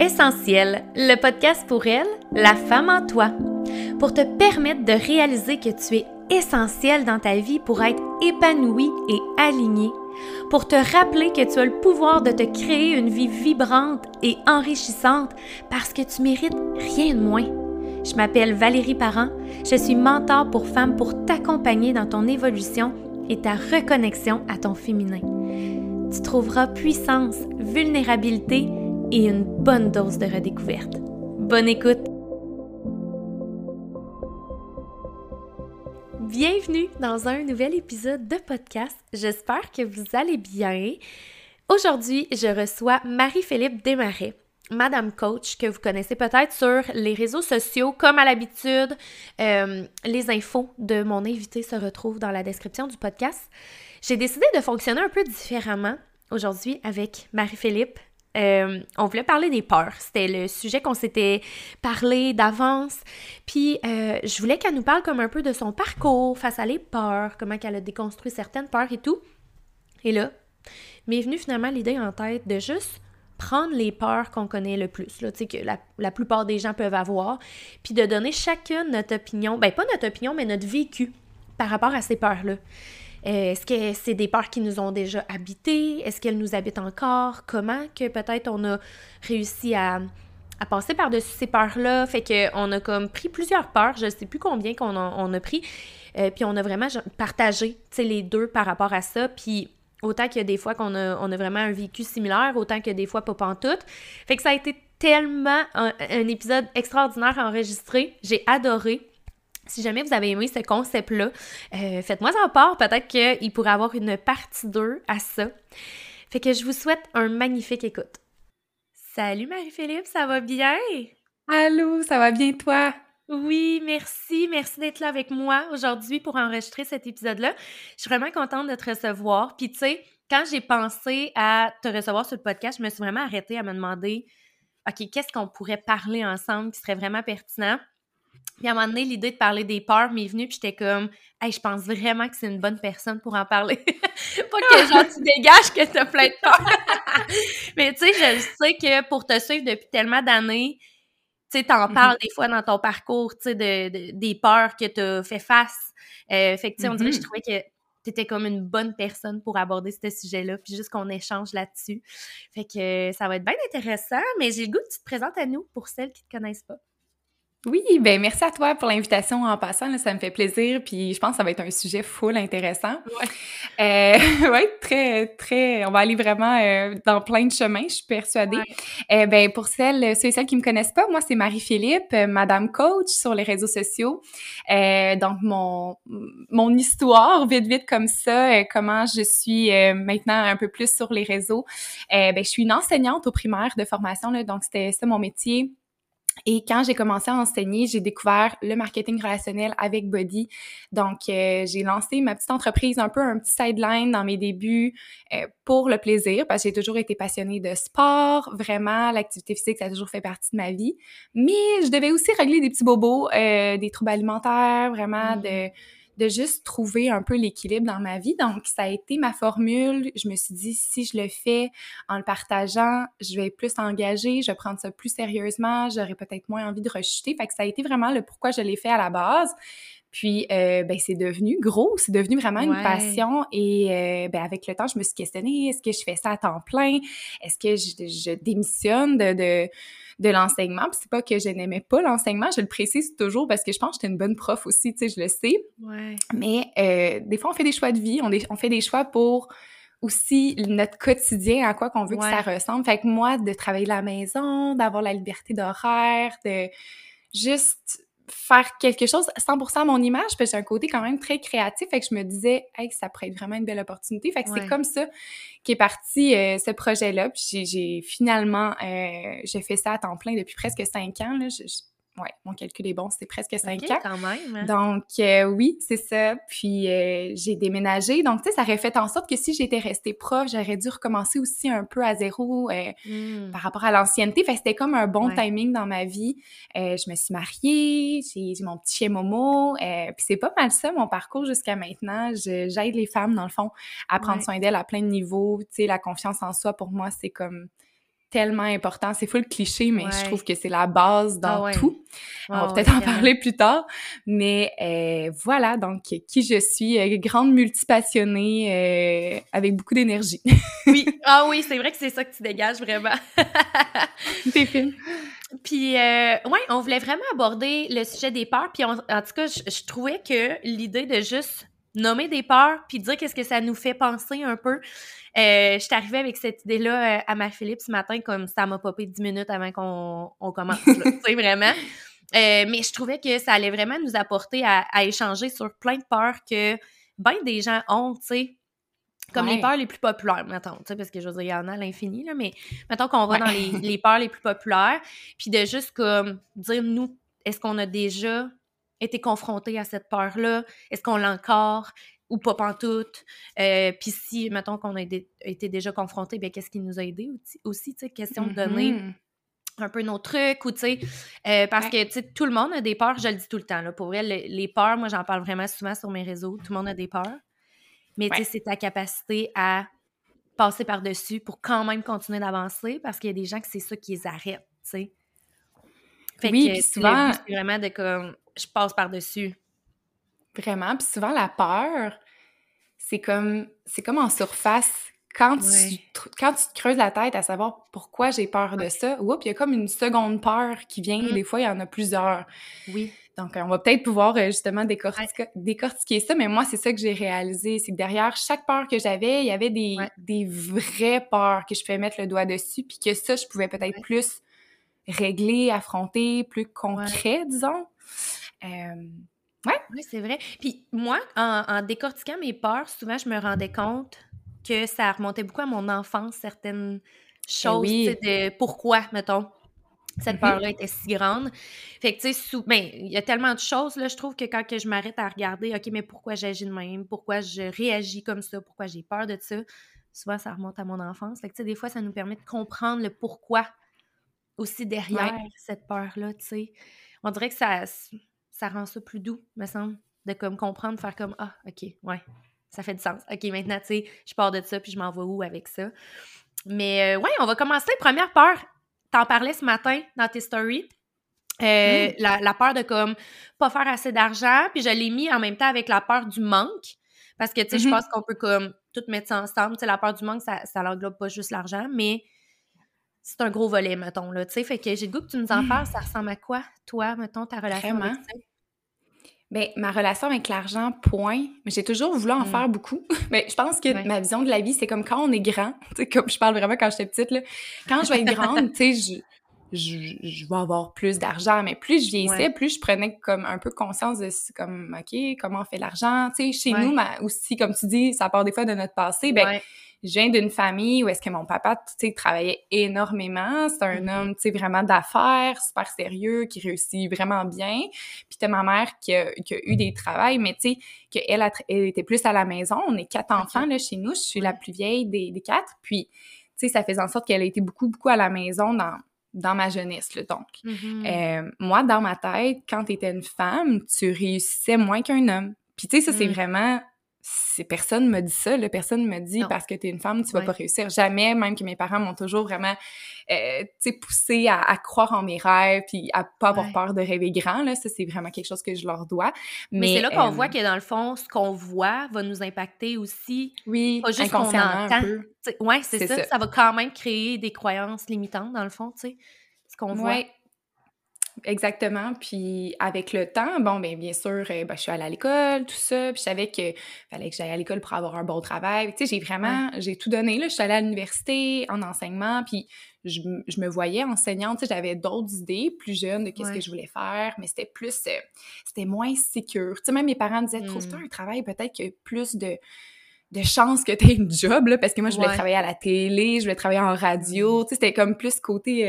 Essentiel, le podcast pour elle, la femme en toi, pour te permettre de réaliser que tu es essentiel dans ta vie pour être épanouie et alignée, pour te rappeler que tu as le pouvoir de te créer une vie vibrante et enrichissante parce que tu mérites rien de moins. Je m'appelle Valérie Parent, je suis mentor pour femmes pour t'accompagner dans ton évolution et ta reconnexion à ton féminin. Tu trouveras puissance, vulnérabilité et une bonne dose de redécouverte. Bonne écoute! Bienvenue dans un nouvel épisode de podcast. J'espère que vous allez bien. Aujourd'hui, je reçois Marie-Philippe Desmarais. Madame Coach, que vous connaissez peut-être sur les réseaux sociaux, comme à l'habitude. Euh, les infos de mon invité se retrouvent dans la description du podcast. J'ai décidé de fonctionner un peu différemment aujourd'hui avec Marie-Philippe. Euh, on voulait parler des peurs. C'était le sujet qu'on s'était parlé d'avance. Puis, euh, je voulais qu'elle nous parle comme un peu de son parcours face à les peurs, comment elle a déconstruit certaines peurs et tout. Et là, m'est venue finalement l'idée en tête de juste prendre les peurs qu'on connaît le plus, là, que la, plupart des gens peuvent avoir, puis de donner chacune notre opinion, ben pas notre opinion, mais notre vécu par rapport à ces peurs-là. Est-ce que c'est des peurs qui nous ont déjà habité? Est-ce qu'elles nous habitent encore? Comment que peut-être on a réussi à, passer par-dessus ces peurs-là? Fait qu'on a comme pris plusieurs peurs, je ne sais plus combien qu'on on a pris, euh, puis on a vraiment partagé les deux par rapport à ça, puis autant qu'il y a des fois qu'on a, on a vraiment un vécu similaire, autant que des fois pas pantoute. Fait que ça a été tellement un, un épisode extraordinaire à enregistrer. J'ai adoré. Si jamais vous avez aimé ce concept-là, euh, faites-moi en part. Peut-être qu'il pourrait avoir une partie 2 à ça. Fait que je vous souhaite un magnifique écoute. Salut Marie-Philippe, ça va bien? Allô, ça va bien toi? Oui, merci. Merci d'être là avec moi aujourd'hui pour enregistrer cet épisode-là. Je suis vraiment contente de te recevoir. Puis tu sais, quand j'ai pensé à te recevoir sur le podcast, je me suis vraiment arrêtée à me demander, OK, qu'est-ce qu'on pourrait parler ensemble qui serait vraiment pertinent? Puis à un moment donné, l'idée de parler des peurs m'est venue, puis j'étais comme, hey, je pense vraiment que c'est une bonne personne pour en parler. pas que genre tu dégages que t'as plein de peurs. Mais tu sais, je sais que pour te suivre depuis tellement d'années, tu sais, t'en mm-hmm. parles des fois dans ton parcours, tu sais, de, des peurs que t'as fait face. Euh, fait que, tu sais, on dirait que je mm-hmm. trouvais que t'étais comme une bonne personne pour aborder ce sujet-là, puis juste qu'on échange là-dessus. Fait que ça va être bien intéressant, mais j'ai le goût que tu te présentes à nous pour celles qui te connaissent pas. Oui, ben merci à toi pour l'invitation en passant, là, ça me fait plaisir, puis je pense que ça va être un sujet full intéressant. Ouais, euh, ouais très, très, on va aller vraiment euh, dans plein de chemins, je suis persuadée. Euh, ben pour celles, ceux et celles qui me connaissent pas, moi c'est Marie-Philippe, euh, Madame Coach sur les réseaux sociaux. Euh, donc mon mon histoire, vite vite comme ça, comment je suis maintenant un peu plus sur les réseaux. ben je suis une enseignante au primaire de formation, là, donc c'était ça mon métier et quand j'ai commencé à enseigner, j'ai découvert le marketing relationnel avec Body. Donc, euh, j'ai lancé ma petite entreprise, un peu un petit sideline dans mes débuts euh, pour le plaisir, parce que j'ai toujours été passionnée de sport. Vraiment, l'activité physique, ça a toujours fait partie de ma vie. Mais je devais aussi régler des petits bobos, euh, des troubles alimentaires, vraiment de de juste trouver un peu l'équilibre dans ma vie. Donc, ça a été ma formule. Je me suis dit, si je le fais en le partageant, je vais être plus engagée, je vais prendre ça plus sérieusement, j'aurais peut-être moins envie de rechuter. Fait que ça a été vraiment le pourquoi je l'ai fait à la base. Puis, euh, ben, c'est devenu gros, c'est devenu vraiment une passion. Et euh, ben, avec le temps, je me suis questionnée, est-ce que je fais ça à temps plein? Est-ce que je, je démissionne de, de de l'enseignement. Puis c'est pas que je n'aimais pas l'enseignement, je le précise toujours parce que je pense que j'étais une bonne prof aussi, tu sais, je le sais. Ouais. Mais euh, des fois, on fait des choix de vie, on, on fait des choix pour aussi notre quotidien, à quoi qu'on veut que ça ressemble. Fait que moi, de travailler à la maison, d'avoir la liberté d'horaire, de juste faire quelque chose 100% à mon image, parce que j'ai un côté quand même très créatif, fait que je me disais, hey, ça pourrait être vraiment une belle opportunité. Fait que c'est comme ça qu'est parti euh, ce projet-là. Puis j'ai finalement, euh, j'ai fait ça à temps plein depuis presque cinq ans. Là. Je, ouais, mon calcul est bon, c'est presque cinq ans. quand même. Donc, euh, oui, c'est ça. Puis, euh, j'ai déménagé. Donc, tu sais, ça aurait fait en sorte que si j'étais restée proche, j'aurais dû recommencer aussi un peu à zéro euh, hmm. par rapport à l'ancienneté. Fait c'était comme un bon timing dans ma vie. je me suis mariée, j'ai mon petit chien Momo. puis, c'est pas mal ça, mon parcours jusqu'à maintenant. J'aide les femmes, dans le fond, à prendre soin d'elles à plein de niveaux. Tu sais, la confiance en soi, pour moi, c'est comme tellement important. C'est full cliché, mais je trouve que c'est la base dans Ah ouais. tout. On va Ah peut-être ouais, en parler plus tard. Mais euh, voilà, donc qui je suis, euh, grande multipassionnée, euh, avec beaucoup d'énergie. Oui, ah oui, c'est vrai que c'est ça que tu dégages vraiment. Tes films. Puis, ouais, on voulait vraiment aborder le sujet des peurs. Puis, on- en tout cas, je, je trouvais que l'idée de juste nommer des peurs puis dire qu'est-ce que ça nous fait penser un peu. Euh, je suis arrivée avec cette idée-là euh, à ma Philippe ce matin, comme ça m'a popé 10 minutes avant qu'on on commence, tu sais, vraiment. Euh, mais je trouvais que ça allait vraiment nous apporter à, à échanger sur plein de peurs que ben des gens ont, tu sais. Comme les peurs les plus populaires, mettons, tu sais, parce que je veux dire, il y en a à l'infini, là, mais mettons qu'on va Ouais. dans les, les peurs les plus populaires, puis de juste comme dire, nous, est-ce qu'on a déjà été confronté à cette peur-là? Est-ce qu'on l'a encore? Ou pas pantoute? Euh, puis si, mettons qu'on a été, déjà confronté, bien, qu'est-ce qui nous a aidé aussi, tu sais, question de donner Mhm. un peu nos trucs ou tu sais euh, parce Ouais. que tu sais tout le monde a des peurs je le dis tout le temps là pour vrai le- les peurs moi j'en parle vraiment souvent sur mes réseaux tout le monde a des peurs mais tu sais c'est ta capacité à passer par dessus pour quand même continuer d'avancer parce qu'il y a des gens que c'est ça qui les arrête tu sais fait Oui, que souvent- c'est vraiment de comme je passe par dessus Vraiment. Puis souvent, la peur, c'est comme, c'est comme en surface. Quand, Ouais. tu, quand tu te creuses la tête à savoir pourquoi j'ai peur de ça, oups, il y a comme une seconde peur qui vient. Mm. Des fois, il y en a plusieurs. oui Donc, euh, on va peut-être pouvoir euh, justement décortiquer, décortiquer ça, mais moi, c'est ça que j'ai réalisé. C'est que derrière chaque peur que j'avais, il y avait des, Ouais. des vraies peurs que je pouvais mettre le doigt dessus, puis que ça, je pouvais peut-être plus régler, affronter, plus concret, disons. Euh, Oui, c'est vrai. Puis moi, en, en décortiquant mes peurs, souvent, je me rendais compte que ça remontait beaucoup à mon enfance, certaines choses, oui. de pourquoi, mettons, cette Mhm. peur-là était si grande. Fait que, tu sais, ben, il y a tellement de choses, là, je trouve que quand que je m'arrête à regarder, OK, mais pourquoi j'agis de même, pourquoi je réagis comme ça, pourquoi j'ai peur de ça, souvent, ça remonte à mon enfance. Fait que, tu sais, des fois, ça nous permet de comprendre le pourquoi aussi derrière Ouais. cette peur-là, tu sais. On dirait que ça, ça rend ça plus doux, me semble, de comme comprendre, faire comme ah, ok, ouais, ça fait du sens. Ok, maintenant, tu sais, je pars de ça puis je m'en vais où avec ça? Mais euh, ouais, on va commencer. Première peur, t'en parlais ce matin dans tes stories. Euh, Mm. la, la peur de comme pas faire assez d'argent, puis je l'ai mis en même temps avec la peur du manque. Parce que, tu sais, je Mhm. pense qu'on peut comme tout mettre ça ensemble. Tu sais, la peur du manque, ça, ça l'englobe pas juste l'argent, mais c'est un gros volet, mettons, là. Tu sais, fait que j'ai le goût que tu nous en parles. Ça ressemble à quoi, toi, mettons, ta relation Vraiment? avec ça? Ben, ma relation avec l'argent, point. Mais j'ai toujours voulu en Mm. faire beaucoup. Mais je pense que Ouais. ma vision de la vie, c'est comme quand on est grand. Tu sais, comme je parle vraiment quand j'étais petite, là. Quand je vais être grande, tu sais, je, je, je vais avoir plus d'argent. Mais plus je vieillissais, Ouais. plus je prenais comme un peu conscience de comme, OK, comment on fait l'argent? Tu sais, chez Ouais. nous, ma- aussi, comme tu dis, ça part des fois de notre passé. Ben. Je viens d'une famille où est-ce que mon papa, tu sais, travaillait énormément. C'est un Mhm. homme, tu sais, vraiment d'affaires, super sérieux, qui réussit vraiment bien. Puis t'as ma mère qui a, qui a eu des travails, mais tu sais, qu'elle elle était plus à la maison. On est quatre enfants, là, chez nous. Je suis la plus vieille des, des quatre. Puis, tu sais, ça faisait en sorte qu'elle a été beaucoup, beaucoup à la maison dans, dans ma jeunesse, là, donc. Mhm. Euh, moi, dans ma tête, quand tu étais une femme, tu réussissais moins qu'un homme. Puis tu sais, ça, c'est vraiment... C'est, personne me dit ça, là. Personne me dit Non. parce que t'es une femme, tu vas Ouais. pas réussir. Jamais, même que mes parents m'ont toujours vraiment, euh, tu poussé à, à croire en mes rêves puis à pas avoir Ouais. peur de rêver grand, là. Ça, c'est vraiment quelque chose que je leur dois. Mais, Mais, c'est là qu'on euh, voit que dans le fond, ce qu'on voit va nous impacter aussi. Oui, Pas juste qu'on inconsciemment entend. un peu. Tu sais, ouais, c'est ça. ça. va quand même créer des croyances limitantes, dans le fond, tu sais. Ce qu'on voit. Exactement. Puis avec le temps, bon, ben bien sûr, euh, ben, je suis allée à l'école, tout ça. Puis je savais que fallait que j'aille à l'école pour avoir un bon travail. Tu sais, j'ai vraiment, j'ai tout donné. Là, je suis allée à l'université en enseignement. Puis je, me voyais enseignante. Tu sais, j'avais d'autres idées plus jeunes de qu'est-ce Ouais. que je voulais faire, mais c'était plus, euh, c'était moins sécure. Tu sais, même mes parents disaient, trouve-toi un travail peut-être que plus de de chance que tu aies une job, là, parce que moi, je voulais Ouais. travailler à la télé, je voulais travailler en radio, tu sais, c'était comme plus côté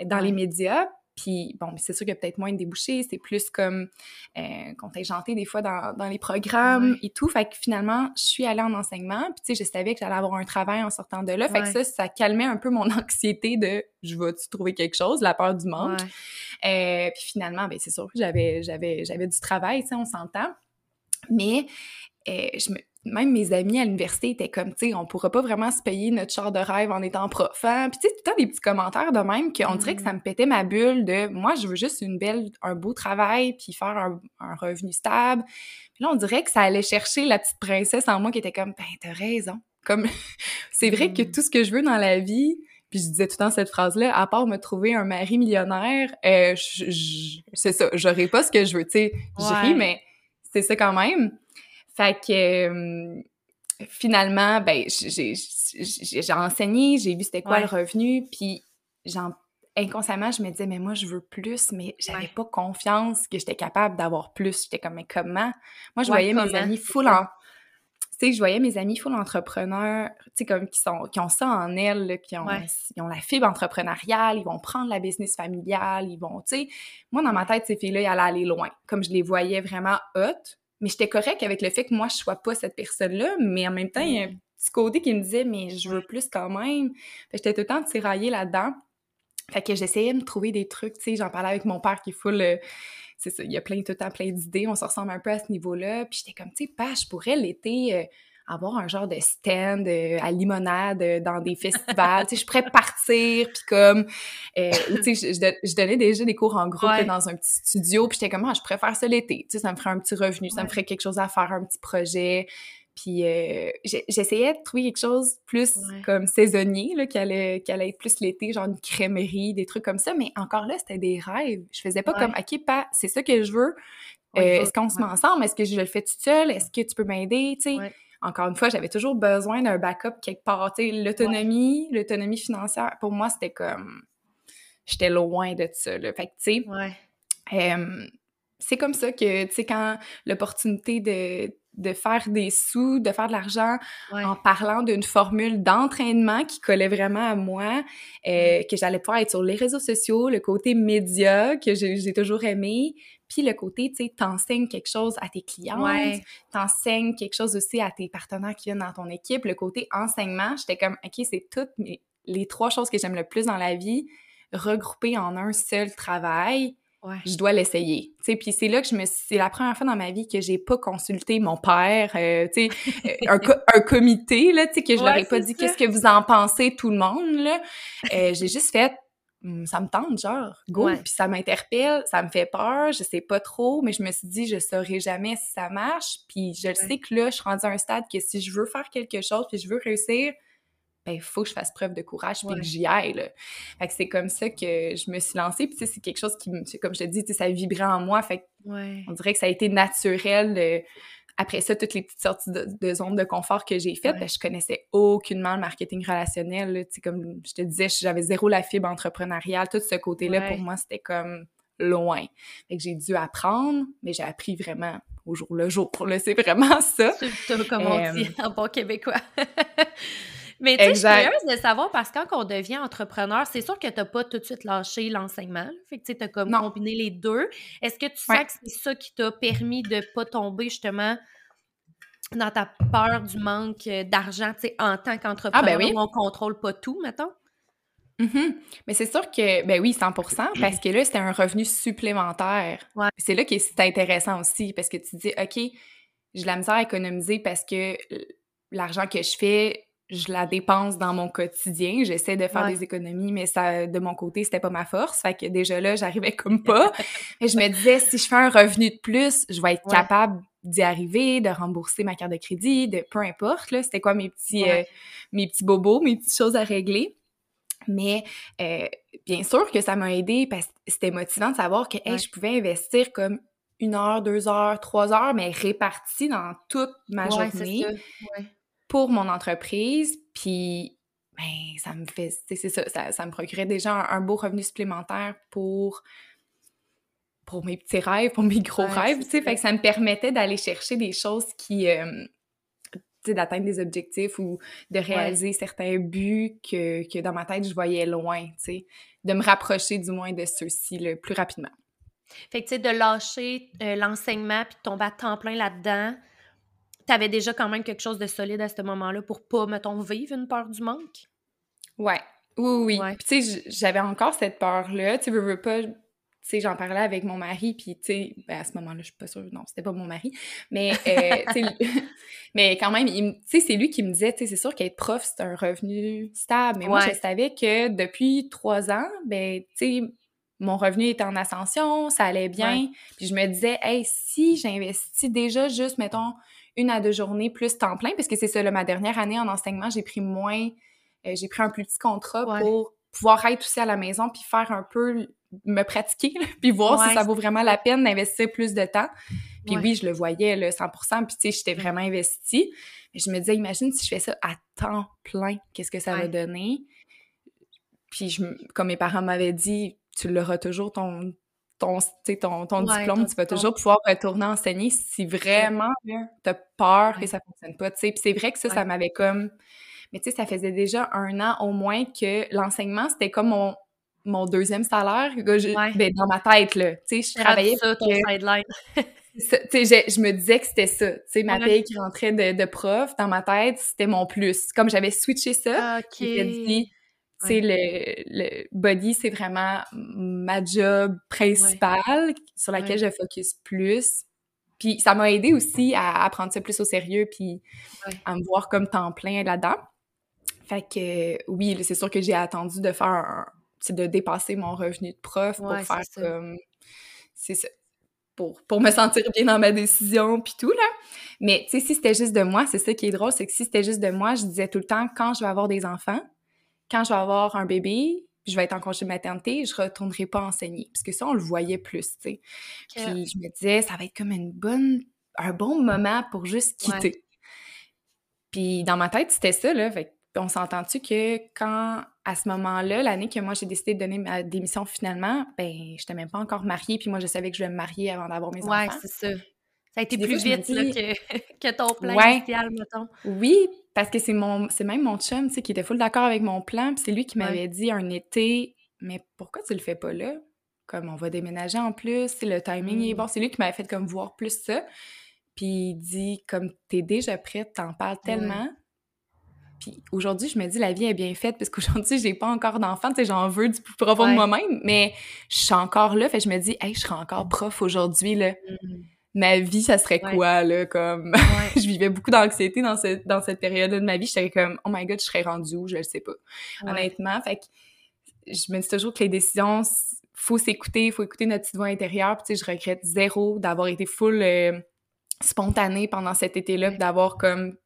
euh, dans les médias. Puis, bon, c'est sûr qu'il y a peut-être moins de débouchés, c'est plus comme euh, contingenté des fois dans, dans les programmes Ouais. et tout. Fait que finalement, je suis allée en enseignement, puis tu sais, je savais que j'allais avoir un travail en sortant de là. Fait que ça, ça calmait un peu mon anxiété de « je vais-tu trouver quelque chose? » la peur du manque. Ouais. Euh, puis finalement, ben c'est sûr que j'avais, j'avais, j'avais du travail, tu sais, on s'entend. Mais euh, je me, même mes amis à l'université étaient comme, tu sais, on pourra pas vraiment se payer notre char de rêve en étant prof. Hein? Puis tu sais, tout le temps des petits commentaires de même qu'on dirait que ça mm. me pétait ma bulle de moi, je veux juste une belle, un beau travail, puis faire un, revenu stable. Puis là, on dirait que ça allait chercher la petite princesse en moi qui était comme, ben, t'as raison. Comme, c'est vrai que mm. tout ce que je veux dans la vie, puis je disais tout le temps cette phrase-là, à part me trouver un mari millionnaire, euh, c'est ça, j'aurais pas ce que je veux, tu sais. Je ris, mais c'est ça quand même. Fait que finalement, ben, j'ai enseigné, j'ai vu c'était quoi le revenu, puis inconsciemment, je me disais, mais moi, je veux plus, mais j'avais pas confiance que j'étais capable d'avoir plus. J'étais comme, mais comment? Moi, je voyais mes amis full en... Tu sais, je voyais mes amis full entrepreneurs, tu sais, comme qui, sont, qui ont ça en elles, qui ont, ils ont la fibre entrepreneuriale, ils vont prendre la business familiale, ils vont, tu sais... Moi, dans ma tête, ces filles-là, ils allaient aller loin. Comme je les voyais vraiment hautes, mais j'étais correct avec le fait que moi, je sois pas cette personne-là, mais en même temps, il y a un petit côté qui me disait, mais je veux plus quand même. J'étais tout le temps tiraillée là-dedans. Fait que j'essayais de me trouver des trucs, tu sais, j'en parlais avec mon père qui est full... Euh, c'est ça, il y a plein, tout le temps plein d'idées, on se ressemble un peu à ce niveau-là. Puis j'étais comme, tu sais, pas, je pourrais l'été... Euh, avoir un genre de stand euh, à limonade euh, dans des festivals. tu sais, je pourrais partir, puis comme, euh, tu sais, je, donnais déjà des cours en groupe dans un petit studio, puis j'étais comme, ah, je préfère ça l'été. Tu sais, ça me ferait un petit revenu, ça me ferait quelque chose à faire, un petit projet. Puis j'essayais de trouver quelque chose plus comme saisonnier, là, qui allait, être plus l'été, genre une crèmerie, des trucs comme ça. Mais encore là, c'était des rêves. Je faisais pas comme, OK, pas, c'est ça que je veux. Est-ce qu'on se met ensemble? Est-ce que je le fais toute seule? Est-ce que tu peux m'aider? Tu sais, encore une fois, j'avais toujours besoin d'un backup quelque part. L'autonomie, l'autonomie financière, pour moi, c'était comme... J'étais loin de ça, là. Fait que, tu sais... c'est comme ça que, tu sais, quand l'opportunité de, de faire des sous, de faire de l'argent en parlant d'une formule d'entraînement qui collait vraiment à moi, euh, que j'allais pouvoir être sur les réseaux sociaux, le côté média que j'ai toujours aimé, puis le côté, tu sais, t'enseignes quelque chose à tes clients, t'enseignes quelque chose aussi à tes partenaires qui viennent dans ton équipe. Le côté enseignement, j'étais comme, OK, c'est toutes les trois choses que j'aime le plus dans la vie regroupées en un seul travail. Je dois l'essayer. Tu sais, puis c'est là que je me c'est la première fois dans ma vie que j'ai pas consulté mon père, euh, tu sais, un, comité là, tu sais que je leur ai pas dit qu'est-ce que vous en pensez tout le monde là. Euh, j'ai juste fait ça me tente, genre, go. Puis ça m'interpelle, ça me fait peur, je sais pas trop, mais je me suis dit, je saurais jamais si ça marche. Puis je le sais que là, je suis rendue à un stade que si je veux faire quelque chose, puis je veux réussir, ben, il faut que je fasse preuve de courage, puis que j'y aille, là. Fait que c'est comme ça que je me suis lancée. Puis, c'est quelque chose qui, comme je te dis, ça vibrait en moi. Fait on dirait que ça a été naturel après ça, toutes les petites sorties de, de zone de confort que j'ai faites, ben, je connaissais aucunement le marketing relationnel. sais comme je te disais, j'avais zéro la fibre entrepreneuriale. Tout ce côté-là, pour moi, c'était comme loin. Fait que j'ai dû apprendre, mais j'ai appris vraiment au jour le jour. C'est vraiment ça. comme on dit en bon québécois. Mais tu sais, je suis curieuse de savoir parce que quand on devient entrepreneur, c'est sûr que tu n'as pas tout de suite lâché l'enseignement. Fait que tu as comme combiné les deux. Est-ce que tu sens que c'est ça qui t'a permis de ne pas tomber justement dans ta peur du manque euh, d'argent, tu sais, en tant qu'entrepreneur, ah, ben oui. où on contrôle pas tout, mettons? Mm-hmm. Mais c'est sûr que, ben oui, 100% parce que là, c'était un revenu supplémentaire. C'est là que c'est intéressant aussi, parce que tu dis, OK, j'ai la misère à économiser parce que l'argent que je fais, je la dépense dans mon quotidien. J'essaie de faire des économies, mais ça, de mon côté, c'était pas ma force. Fait que déjà là, j'arrivais comme pas. Et je me disais, si je fais un revenu de plus, je vais être capable d'y arriver, de rembourser ma carte de crédit, de peu importe, là, c'était quoi mes petits, euh, mes petits bobos, mes petites choses à régler. Mais euh, bien sûr que ça m'a aidé parce que c'était motivant de savoir que je pouvais investir comme une heure, deux heures, trois heures, mais réparties dans toute ma journée pour mon entreprise. Puis, ben, ça me fait, c'est ça, ça, me procurait déjà un, beau revenu supplémentaire pour pour mes petits rêves, pour mes gros rêves, tu sais. Fait que ça me permettait d'aller chercher des choses qui, euh, tu sais, d'atteindre des objectifs ou de réaliser certains buts que, que, dans ma tête, je voyais loin, tu sais. De me rapprocher du moins de ceux-ci le plus rapidement. Fait que, tu sais, de lâcher euh, l'enseignement puis de tomber à temps plein là-dedans, t'avais déjà quand même quelque chose de solide à ce moment-là pour pas, mettons, vivre une peur du manque? Ouais. Oui, oui. Puis, tu sais, j'avais encore cette peur-là. Tu veux, veux pas tu sais, j'en parlais avec mon mari, puis tu sais, ben, à ce moment-là, je suis pas sûre, non, c'était pas mon mari, mais, euh, mais quand même, tu sais, c'est lui qui me disait, tu sais, c'est sûr qu'être prof, c'est un revenu stable, mais moi, je savais que depuis trois ans, ben, tu sais, mon revenu était en ascension, ça allait bien, puis je me disais, hey, si j'investis déjà juste, mettons, une à deux journées plus temps plein, parce que c'est ça, là, ma dernière année en enseignement, j'ai pris moins, euh, j'ai pris un plus petit contrat pour pouvoir être aussi à la maison puis faire un peu me pratiquer puis voir si ça vaut vraiment la peine d'investir plus de temps. Puis oui, je le voyais là 100% puis tu sais j'étais vraiment investie. Mais je me disais imagine si je fais ça à temps plein, qu'est-ce que ça va donner? Puis je, comme mes parents m'avaient dit, tu l'auras toujours ton ton, ton, ton diplôme, tu vas toujours pouvoir retourner enseigner si vraiment tu as peur que ça fonctionne pas. Puis c'est vrai que ça, ça m'avait comme mais tu sais, ça faisait déjà un an au moins que l'enseignement, c'était comme mon, mon deuxième salaire. ben, dans ma tête, là. Tu sais, je travaillais... ça, ton sideline. tu sais, je, me disais que c'était ça. Tu sais, ma paye qui rentrait de, de, prof, dans ma tête, c'était mon plus. Comme j'avais switché ça, j'ai dit, tu sais, le, le body, c'est vraiment ma job principale sur laquelle je focus plus. Puis ça m'a aidé aussi à, à, prendre ça plus au sérieux puis à me voir comme temps plein là-dedans. Fait que oui, c'est sûr que j'ai attendu de faire c'est de dépasser mon revenu de prof pour faire comme c'est ça pour, pour me sentir bien dans ma décision puis tout là. Mais tu sais si c'était juste de moi, c'est ça qui est drôle, c'est que si c'était juste de moi, je disais tout le temps quand je vais avoir des enfants, quand je vais avoir un bébé, je vais être en congé de maternité, je retournerai pas enseigner parce que ça on le voyait plus, tu sais. Puis je me disais ça va être comme une bonne un bon moment pour juste quitter. Puis dans ma tête, c'était ça là, fait on s'entend-tu que quand, à ce moment-là, l'année que moi j'ai décidé de donner ma démission finalement, ben, j'étais même pas encore mariée, puis moi je savais que je vais me marier avant d'avoir mes enfants. Ouais, c'est ça. Ça a été plus vite que, que, ton plan initial, mettons. Oui, parce que c'est mon c'est même mon chum, tu sais, qui était full d'accord avec mon plan, puis c'est lui qui m'avait dit un été, mais pourquoi tu le fais pas là? Comme on va déménager en plus, le timing est mm. bon. C'est lui qui m'avait fait comme voir plus ça. Puis il dit, comme t'es déjà prête, t'en parles tellement, puis aujourd'hui, je me dis, la vie est bien faite parce qu'aujourd'hui, j'ai pas encore d'enfant, tu sais, j'en veux du plus profond de moi-même, mais je suis encore là, fait je me dis, hey, je serais encore prof aujourd'hui, là. Mm. Ma vie, ça serait quoi, là, comme... je vivais beaucoup d'anxiété dans cette, dans cette période de ma vie. J'étais comme, oh my God, je serais rendue où? Je le sais pas. Honnêtement, fait que je me dis toujours que les décisions, faut s'écouter, faut écouter notre petite voix intérieure. Puis, tu sais, je regrette zéro d'avoir été full euh, spontanée pendant cet été-là, d'avoir comme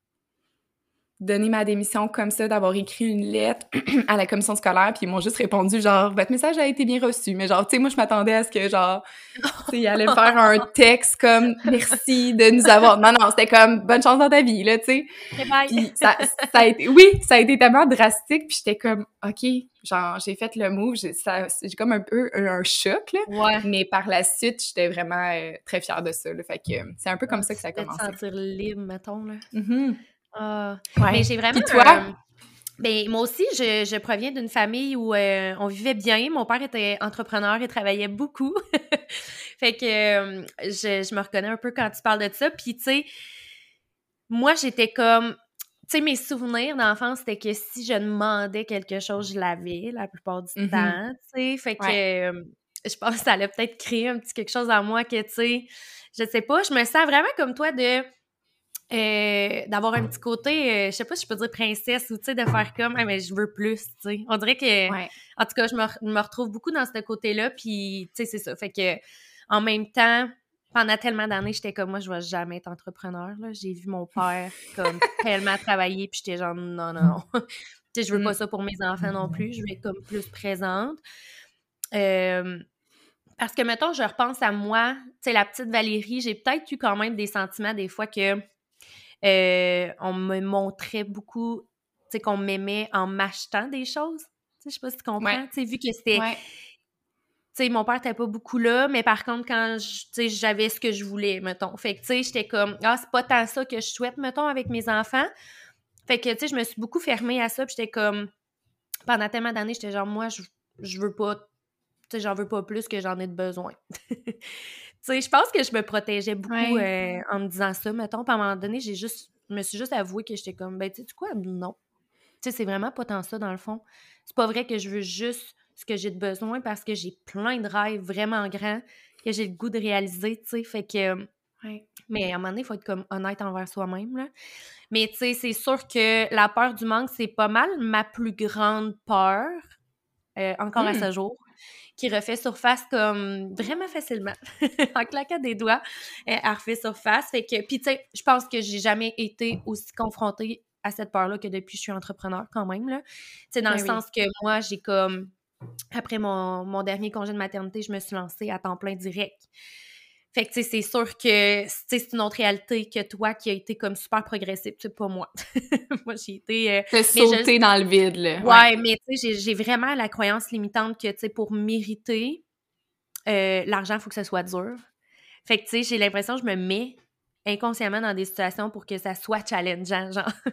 donner ma démission comme ça, d'avoir écrit une lettre à la commission scolaire, puis ils m'ont juste répondu genre votre message a été bien reçu, mais genre tu sais moi je m'attendais à ce que genre tu sais ils allaient faire un texte comme merci de nous avoir non non c'était comme bonne chance dans ta vie là tu sais. Ça, ça a été oui ça a été tellement drastique puis j'étais comme ok genre j'ai fait le move j'ai comme un peu un, choc là. Ouais. mais par la suite j'étais vraiment euh, très fière de ça là. Fait que c'est un peu comme ça que ça a commencé. sentir libre mettons là. Mm-hmm. Ah, mais j'ai vraiment. toi? ben, moi aussi, je, je proviens d'une famille où euh, on vivait bien. Mon père était entrepreneur et travaillait beaucoup. fait que euh, je, je, me reconnais un peu quand tu parles de ça. Puis, tu sais, moi, j'étais comme. Tu sais, mes souvenirs d'enfance, c'était que si je demandais quelque chose, je l'avais la plupart du mm-hmm. temps. Tu sais, fait que euh, je pense que ça allait peut-être créer un petit quelque chose en moi que, tu sais, je sais pas, je me sens vraiment comme toi de euh, d'avoir un petit côté, euh, je sais pas si je peux dire princesse ou tu sais, de faire comme, ah, mais je veux plus, tu sais. On dirait que, en tout cas, je me, me, retrouve beaucoup dans ce côté-là, puis tu sais, c'est ça. Fait que, en même temps, pendant tellement d'années, j'étais comme, moi, je vais jamais être entrepreneur, là. J'ai vu mon père, comme, tellement travailler, puis j'étais genre, non, non, non. tu sais, je veux pas mm. ça pour mes enfants non plus. Je veux être comme plus présente. Euh, parce que, mettons, je repense à moi, tu sais, la petite Valérie, j'ai peut-être eu quand même des sentiments des fois que euh, on me montrait beaucoup, tu sais, qu'on m'aimait en m'achetant des choses. Je sais pas si tu comprends. Tu sais, vu que c'était... Tu sais, mon père n'était pas beaucoup là, mais par contre, quand j'avais ce que je voulais, mettons. Fait que, tu sais, j'étais comme, ah, c'est pas tant ça que je souhaite, mettons, avec mes enfants. Fait que, tu sais, je me suis beaucoup fermée à ça, puis j'étais comme, pendant tellement d'années, j'étais genre, moi, je, je veux pas, tu sais, j'en veux pas plus que j'en ai de besoin. Tu sais, je pense que je me protégeais beaucoup euh, en me disant ça, mettons. Puis à un moment donné, j'ai juste, je me suis juste avoué que j'étais comme, ben, tu sais quoi, non. Tu sais, c'est vraiment pas tant ça, dans le fond. C'est pas vrai que je veux juste ce que j'ai de besoin parce que j'ai plein de rêves vraiment grands que j'ai le goût de réaliser, tu sais. Fait que. Mais à un moment donné, il faut être comme honnête envers soi-même, là. Mais tu sais, c'est sûr que la peur du manque, c'est pas mal ma plus grande peur, euh, encore à hmm. ce jour, qui refait surface comme vraiment facilement, en claquant des doigts, elle refait surface. Fait que, puis tu sais, je pense que j'ai jamais été aussi confrontée à cette peur-là que depuis que je suis entrepreneur quand même, là. Dans ben le sens que moi, j'ai comme, après mon, mon dernier congé de maternité, je me suis lancée à temps plein direct. Fait que, tu sais, c'est sûr que c'est une autre réalité que toi qui a été comme super progressive, tu sais, pas moi. moi, j'ai été... Euh, T'as sauté dans le vide, là. Ouais, mais tu sais, j'ai vraiment la croyance limitante que, tu sais, pour mériter euh, l'argent, il faut que ce soit dur. Fait que, tu sais, j'ai l'impression que je me mets inconsciemment dans des situations pour que ça soit challengeant, genre, tu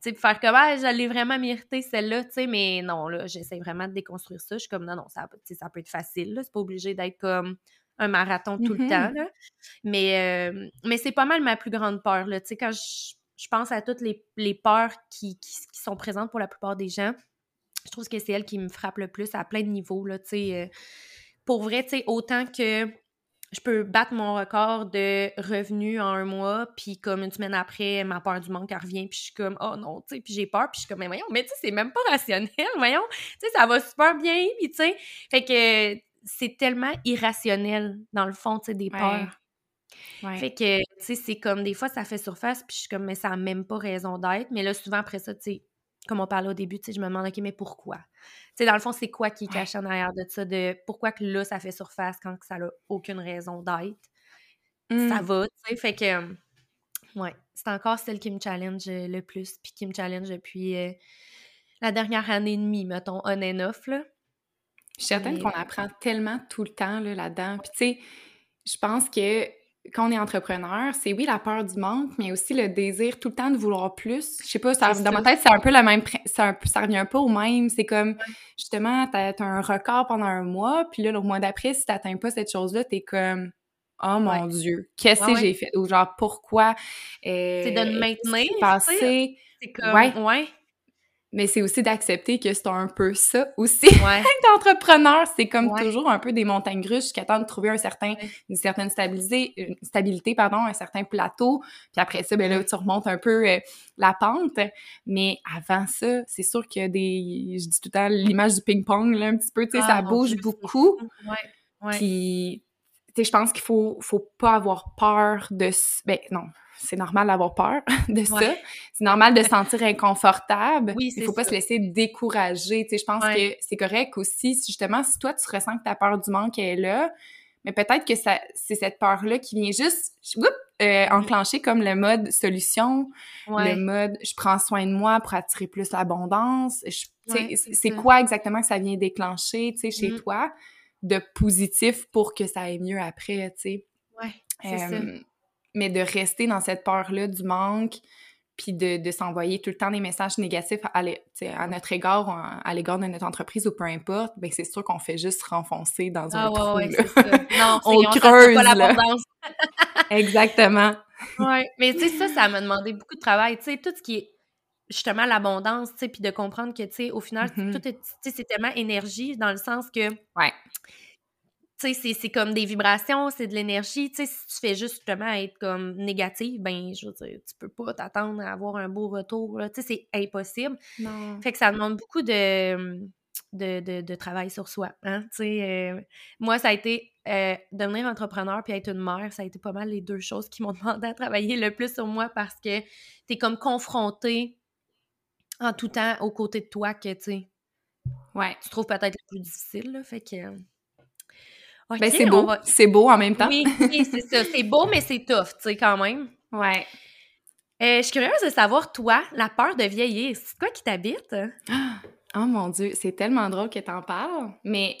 sais, faire comme, ah, j'allais vraiment mériter celle-là, tu sais, mais non, là, j'essaie vraiment de déconstruire ça. Je suis comme, non, non, ça, ça peut être facile, là, c'est pas obligé d'être comme un marathon tout le mmh temps. Là. Mais, mais c'est pas mal ma plus grande peur. Là. Tu sais, quand je, pense à toutes les, les peurs qui, qui, sont présentes pour la plupart des gens, je trouve que c'est elle qui me frappe le plus à plein de niveaux. Là, tu sais, pour vrai, tu sais, autant que je peux battre mon record de revenus en un mois, puis comme une semaine après, ma peur du manque, elle revient, puis je suis comme, oh non, tu sais, puis j'ai peur, puis je suis comme, mais voyons, mais tu sais, c'est même pas rationnel, voyons, tu sais, ça va super bien, puis tu sais, fait que, c'est tellement irrationnel, dans le fond, tu sais, des peurs. Fait que, tu sais, c'est comme, des fois, ça fait surface, puis je suis comme, mais ça n'a même pas raison d'être. Mais là, souvent, après ça, tu sais, comme on parlait au début, tu sais, je me demande, OK, mais pourquoi? Tu sais, dans le fond, c'est quoi qui est caché en arrière de ça, de pourquoi que là, ça fait surface quand ça n'a aucune raison d'être? Ça mmh. va, tu sais, fait que, ouais, c'est encore celle qui me challenge le plus, puis qui me challenge depuis euh, la dernière année et demie, mettons, on and off, là. Je suis certaine qu'on apprend tellement tout le temps là-dedans. Puis tu sais, je pense que quand on est entrepreneur, c'est oui la peur du manque, mais aussi le désir tout le temps de vouloir plus. Je sais pas, ça, dans ma tête, c'est un peu le même, ça, ça revient un peu au même. C'est comme, justement, t'as as un record pendant un mois, puis là, le mois d'après, si t'atteins pas cette chose-là, t'es comme, oh mon Dieu, qu'est-ce que j'ai fait? Ou genre, pourquoi? c'est de le maintenir. C'est comme, ouais mais c'est aussi d'accepter que c'est un peu ça aussi. Ouais. d'entrepreneur, c'est comme toujours un peu des montagnes russes jusqu'à temps de trouver un certain, une certaine stabilité, une stabilité, pardon, un certain plateau. Puis après ça, ben là, tu remontes un peu euh, la pente. Mais avant ça, c'est sûr qu'il y a des, je dis tout le temps l'image du ping-pong, là, un petit peu, tu sais, ça ah, bouge beaucoup. Ouais. Ouais. Puis, tu sais, je pense qu'il faut, faut pas avoir peur de, ben non, c'est normal d'avoir peur de ça. C'est normal de se sentir inconfortable. Oui, Il faut pas se laisser décourager. Tu sais, je pense que c'est correct aussi, justement, si toi, tu ressens que ta peur du manque est là, mais peut-être que ça, c'est cette peur-là qui vient juste euh, enclencher comme le mode solution, le mode je prends soin de moi pour attirer plus l'abondance. c'est quoi exactement que ça vient déclencher, tu sais, chez toi, de positif pour que ça aille mieux après, tu sais? Ouais, c'est ça mais de rester dans cette peur-là du manque, puis de, de s'envoyer tout le temps des messages négatifs à, à notre égard, à l'égard de notre entreprise ou peu importe, ben c'est sûr qu'on fait juste renfoncer dans un ah, trou. Ouais, là. Non, on creuse, pas là. Exactement. Ouais, mais tu sais, ça, ça m'a demandé beaucoup de travail. Tu sais, tout ce qui est justement l'abondance, tu sais, puis de comprendre que, tu sais, au final, mm-hmm. tout est, c'est tellement énergie dans le sens que... Ouais tu sais, c'est comme des vibrations, c'est de l'énergie. Tu sais, si tu fais juste justement être comme négative, ben, je veux dire, tu peux pas t'attendre à avoir un beau retour. Tu sais, c'est impossible. Non. Fait que ça demande beaucoup de, de, de, travail sur soi. Hein? Tu sais, euh, moi, ça a été euh, devenir entrepreneur puis être une mère, ça a été pas mal les deux choses qui m'ont demandé à travailler le plus sur moi parce que tu es comme confrontée en tout temps aux côtés de toi que, tu sais, ouais. tu trouves peut-être le plus difficile. Là, fait que ben, c'est beau. C'est beau en même temps. Oui, c'est ça. C'est beau, mais c'est tough, tu sais, quand même. Ouais. Euh, je suis curieuse de savoir, toi, la peur de vieillir, c'est quoi qui t'habite? Oh mon Dieu, c'est tellement drôle que t'en parles. Mais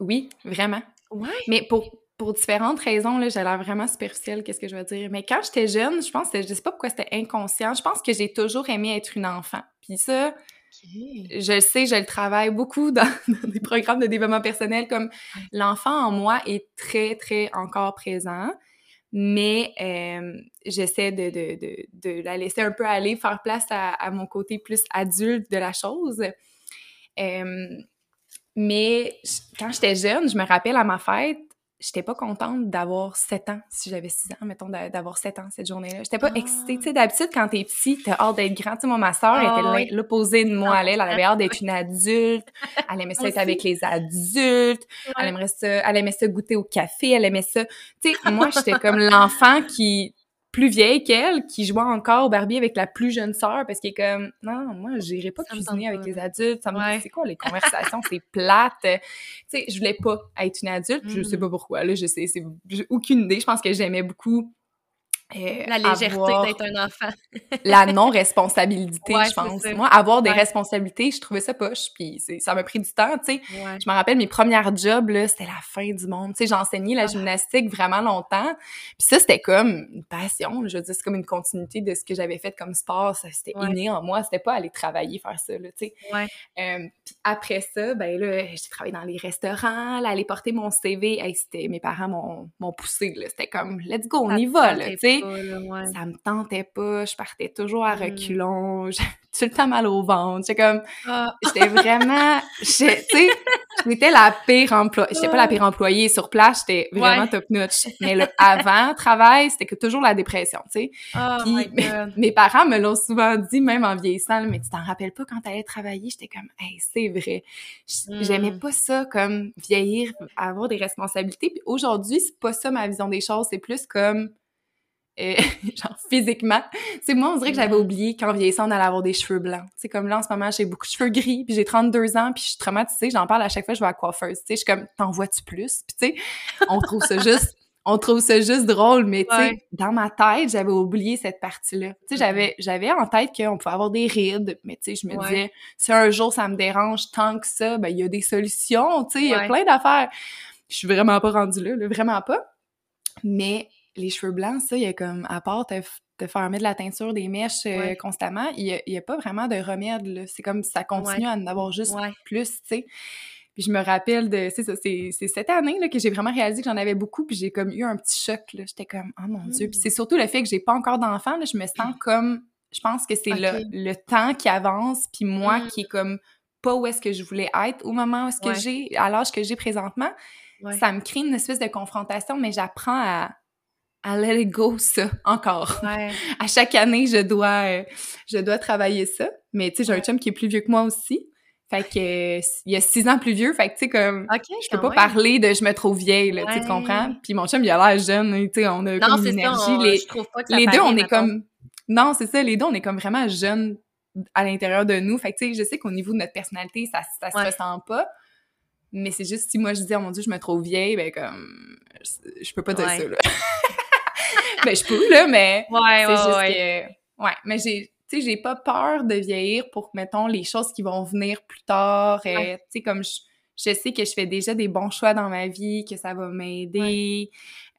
oui, vraiment. Ouais. Mais pour, pour différentes raisons, là, j'ai l'air vraiment superficielle, qu'est-ce que je veux dire? Mais quand j'étais jeune, je pense que je sais pas pourquoi c'était inconscient. Je pense que j'ai toujours aimé être une enfant. Puis ça, je sais, je le travaille beaucoup dans, des programmes de développement personnel, comme l'enfant en moi est très, très encore présent, mais euh, j'essaie de, de, de, de, la laisser un peu aller, faire place à, à, mon côté plus adulte de la chose. Euh, Mais quand j'étais jeune, je me rappelle à ma fête, j'étais pas contente d'avoir 7 ans, si j'avais 6 ans, mettons, d'avoir 7 ans cette journée-là. J'étais pas ah. excitée. Tu sais, d'habitude, quand t'es petit, t'as hâte d'être grand. Tu sais, moi, ma soeur ah, était l'opposé de moi. Elle, elle avait hâte d'être une adulte. Elle aimait ça être avec les adultes. Elle aimerait ça, elle aimait ça goûter au café. Elle aimait ça. Tu sais, moi, j'étais comme l'enfant qui, plus vieille qu'elle qui jouait encore au Barbie avec la plus jeune sœur parce qu'elle est comme non moi j'irai pas cuisiner avec les adultes. Ça me dit c'est quoi les conversations? C'est plate. Tu sais je voulais pas être une adulte je sais mm. pas pourquoi là je sais c'est aucune idée. Je pense que j'aimais beaucoup euh, la légèreté d'être un enfant. la non-responsabilité, je pense. Moi, avoir des responsabilités, je trouvais ça poche, puis ça m'a pris du temps, tu sais. Je me rappelle, mes premières jobs, là, c'était la fin du monde. Tu sais, j'ai enseigné la ah. gymnastique vraiment longtemps, puis ça, c'était comme une passion. Je veux dire, c'est comme une continuité de ce que j'avais fait comme sport. C'était inné en moi. C'était pas aller travailler, faire ça, là, tu sais. Euh, puis après ça, ben là, j'ai travaillé dans les restaurants, là, aller porter mon CV. Hey, c'était... Mes parents m'ont poussé, là. C'était comme, let's go, on y va, là, tu sais. Ça me tentait pas, je partais toujours à mm. reculons, j'avais tout le temps mal au ventre. J'étais comme, ah. j'étais vraiment, tu sais, j'étais la pire employée. J'étais pas la pire employée sur place, j'étais vraiment top notch. Mais le avant travail, c'était que toujours la dépression, tu sais. Oh mes, parents me l'ont souvent dit, même en vieillissant, mais tu t'en rappelles pas quand t'allais travailler? J'étais comme, hey, c'est vrai. J'aimais mm. pas ça, comme vieillir, avoir des responsabilités. Puis aujourd'hui, c'est pas ça ma vision des choses. C'est plus comme, euh, genre physiquement. C'est moi, on dirait que j'avais oublié qu'en vieillissant, on allait avoir des cheveux blancs. C'est comme là, en ce moment, j'ai beaucoup de cheveux gris, puis j'ai 32 ans, puis je suis traumatisée. J'en parle à chaque fois que je vais à la coiffeuse. Tu sais, je suis comme, t'en vois-tu plus? Puis tu sais, on trouve ça juste... On trouve ça juste drôle, mais tu sais, dans ma tête, j'avais oublié cette partie-là. Tu sais, j'avais, j'avais en tête qu'on pouvait avoir des rides, mais tu sais, je me disais, si un jour ça me dérange tant que ça, ben il y a des solutions, tu sais, il y a plein d'affaires. Je suis vraiment pas rendue là, là, vraiment pas. Mais les cheveux blancs, ça, il y a comme, à part te, te faire mettre de la teinture, des mèches euh, constamment, il n'y a, pas vraiment de remède, là. C'est comme ça continue à en avoir juste plus, tu sais. Puis je me rappelle de, c'est ça, c'est cette année là, que j'ai vraiment réalisé que j'en avais beaucoup, puis j'ai comme eu un petit choc, là. J'étais comme, oh mon Dieu. Puis c'est mmh. surtout le fait que j'ai pas encore d'enfant, là, je me sens comme, je pense que c'est le, le, temps qui avance, puis moi mmh. qui est comme pas où est-ce que je voulais être au moment où est-ce que j'ai, à l'âge que j'ai présentement. Ça me crée une espèce de confrontation, mais j'apprends à à let it go ça encore. à chaque année, je dois euh, je dois travailler ça. Mais tu sais, j'ai un chum qui est plus vieux que moi aussi. Fait que il y a six ans plus vieux, fait que tu sais comme je peux pas parler de je me trouve vieille là, tu comprends? Puis mon chum il a l'air jeune, tu sais on a comme une énergie les, les deux on est comme non, c'est ça, les deux on est comme vraiment jeunes à l'intérieur de nous. Fait que tu sais, je sais qu'au niveau de notre personnalité, ça ça se ressent pas. Mais c'est juste si moi je dis oh mon dieu, je me trouve vieille, ben comme je, peux pas dire ça là. ben, je peux, là, mais ouais, c'est juste que... Ouais, mais j'ai... Tu sais, j'ai pas peur de vieillir pour, mettons, les choses qui vont venir plus tard. Tu sais, comme je, je, sais que je fais déjà des bons choix dans ma vie, que ça va m'aider.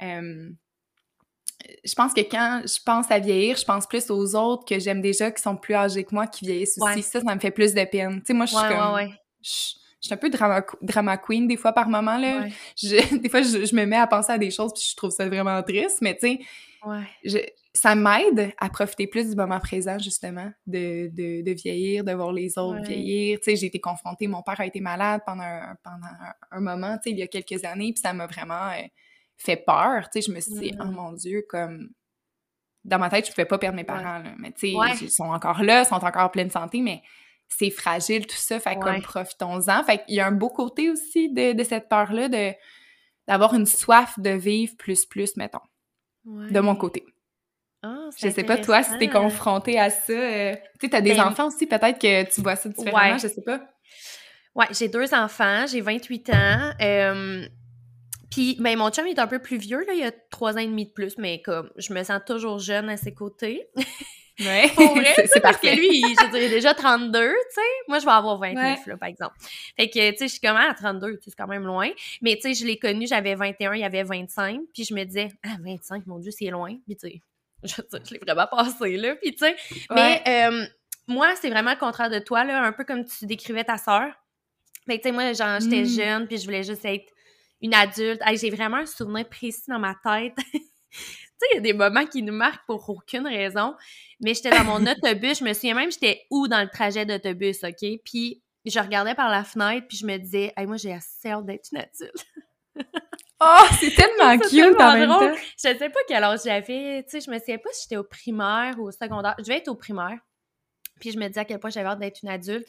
je pense que quand je pense à vieillir, je pense plus aux autres que j'aime déjà qui sont plus âgés que moi qui vieillissent aussi. Ça, ça me fait plus de peine. Tu sais, moi, je suis comme... Je, suis un peu drama, drama queen des fois par moment, là. Je, des fois, je, je, me mets à penser à des choses puis je trouve ça vraiment triste, mais tu sais, Ouais. ça m'aide à profiter plus du moment présent, justement, de, de, de vieillir, de voir les autres vieillir. Tu sais, j'ai été confrontée, mon père a été malade pendant un, pendant un, moment, tu sais, il y a quelques années, puis ça m'a vraiment euh, fait peur. Tu sais, je me suis dit, oh mon Dieu, comme. Dans ma tête, je pouvais pas perdre mes parents, là. Mais tu sais, ils sont encore là, ils sont encore en pleine santé, mais c'est fragile, tout ça. Fait comme profitons-en. Fait qu'il y a un beau côté aussi de, de cette peur-là, de d'avoir une soif de vivre plus, plus, mettons de mon côté. Oh, je sais pas, toi, si t'es confronté à ça. Euh, tu sais, t'as des ben enfants aussi, peut-être que tu vois ça différemment, je sais pas. Ouais, j'ai deux enfants, j'ai 28 ans. Euh, puis, ben, mon chum est un peu plus vieux, là, il a trois ans et demi de plus, mais comme, je me sens toujours jeune à ses côtés. Ouais. c'est parfait. Parce que lui, je dirais déjà 32, tu sais. Moi, je vais avoir 29, là, par exemple. Fait que, tu sais, je suis comme à 32, c'est quand même loin. Mais, tu sais, je l'ai connu, j'avais 21, il y avait 25. Puis je me disais, ah, 25, mon Dieu, c'est loin. Puis, tu sais, je, je l'ai vraiment passé, là. Puis, tu sais, mais euh, moi, c'est vraiment le contraire de toi, là, un peu comme tu décrivais ta sœur. Fait que, tu sais, moi, genre, j'étais mm. jeune, puis je voulais juste être une adulte. j'ai vraiment un souvenir précis dans ma tête. sais, il y a des moments qui nous marquent pour aucune raison. Mais j'étais dans mon autobus, je me souviens même, j'étais où dans le trajet d'autobus, OK? Puis je regardais par la fenêtre, puis je me disais, hey, moi, j'ai assez hâte d'être une adulte. Oh, c'est tellement cute en même temps. Je sais pas quel âge j'avais, tu sais, je me souviens pas si j'étais au primaire ou au secondaire. Je devais être au primaire. Puis je me disais à quel point j'avais hâte d'être une adulte.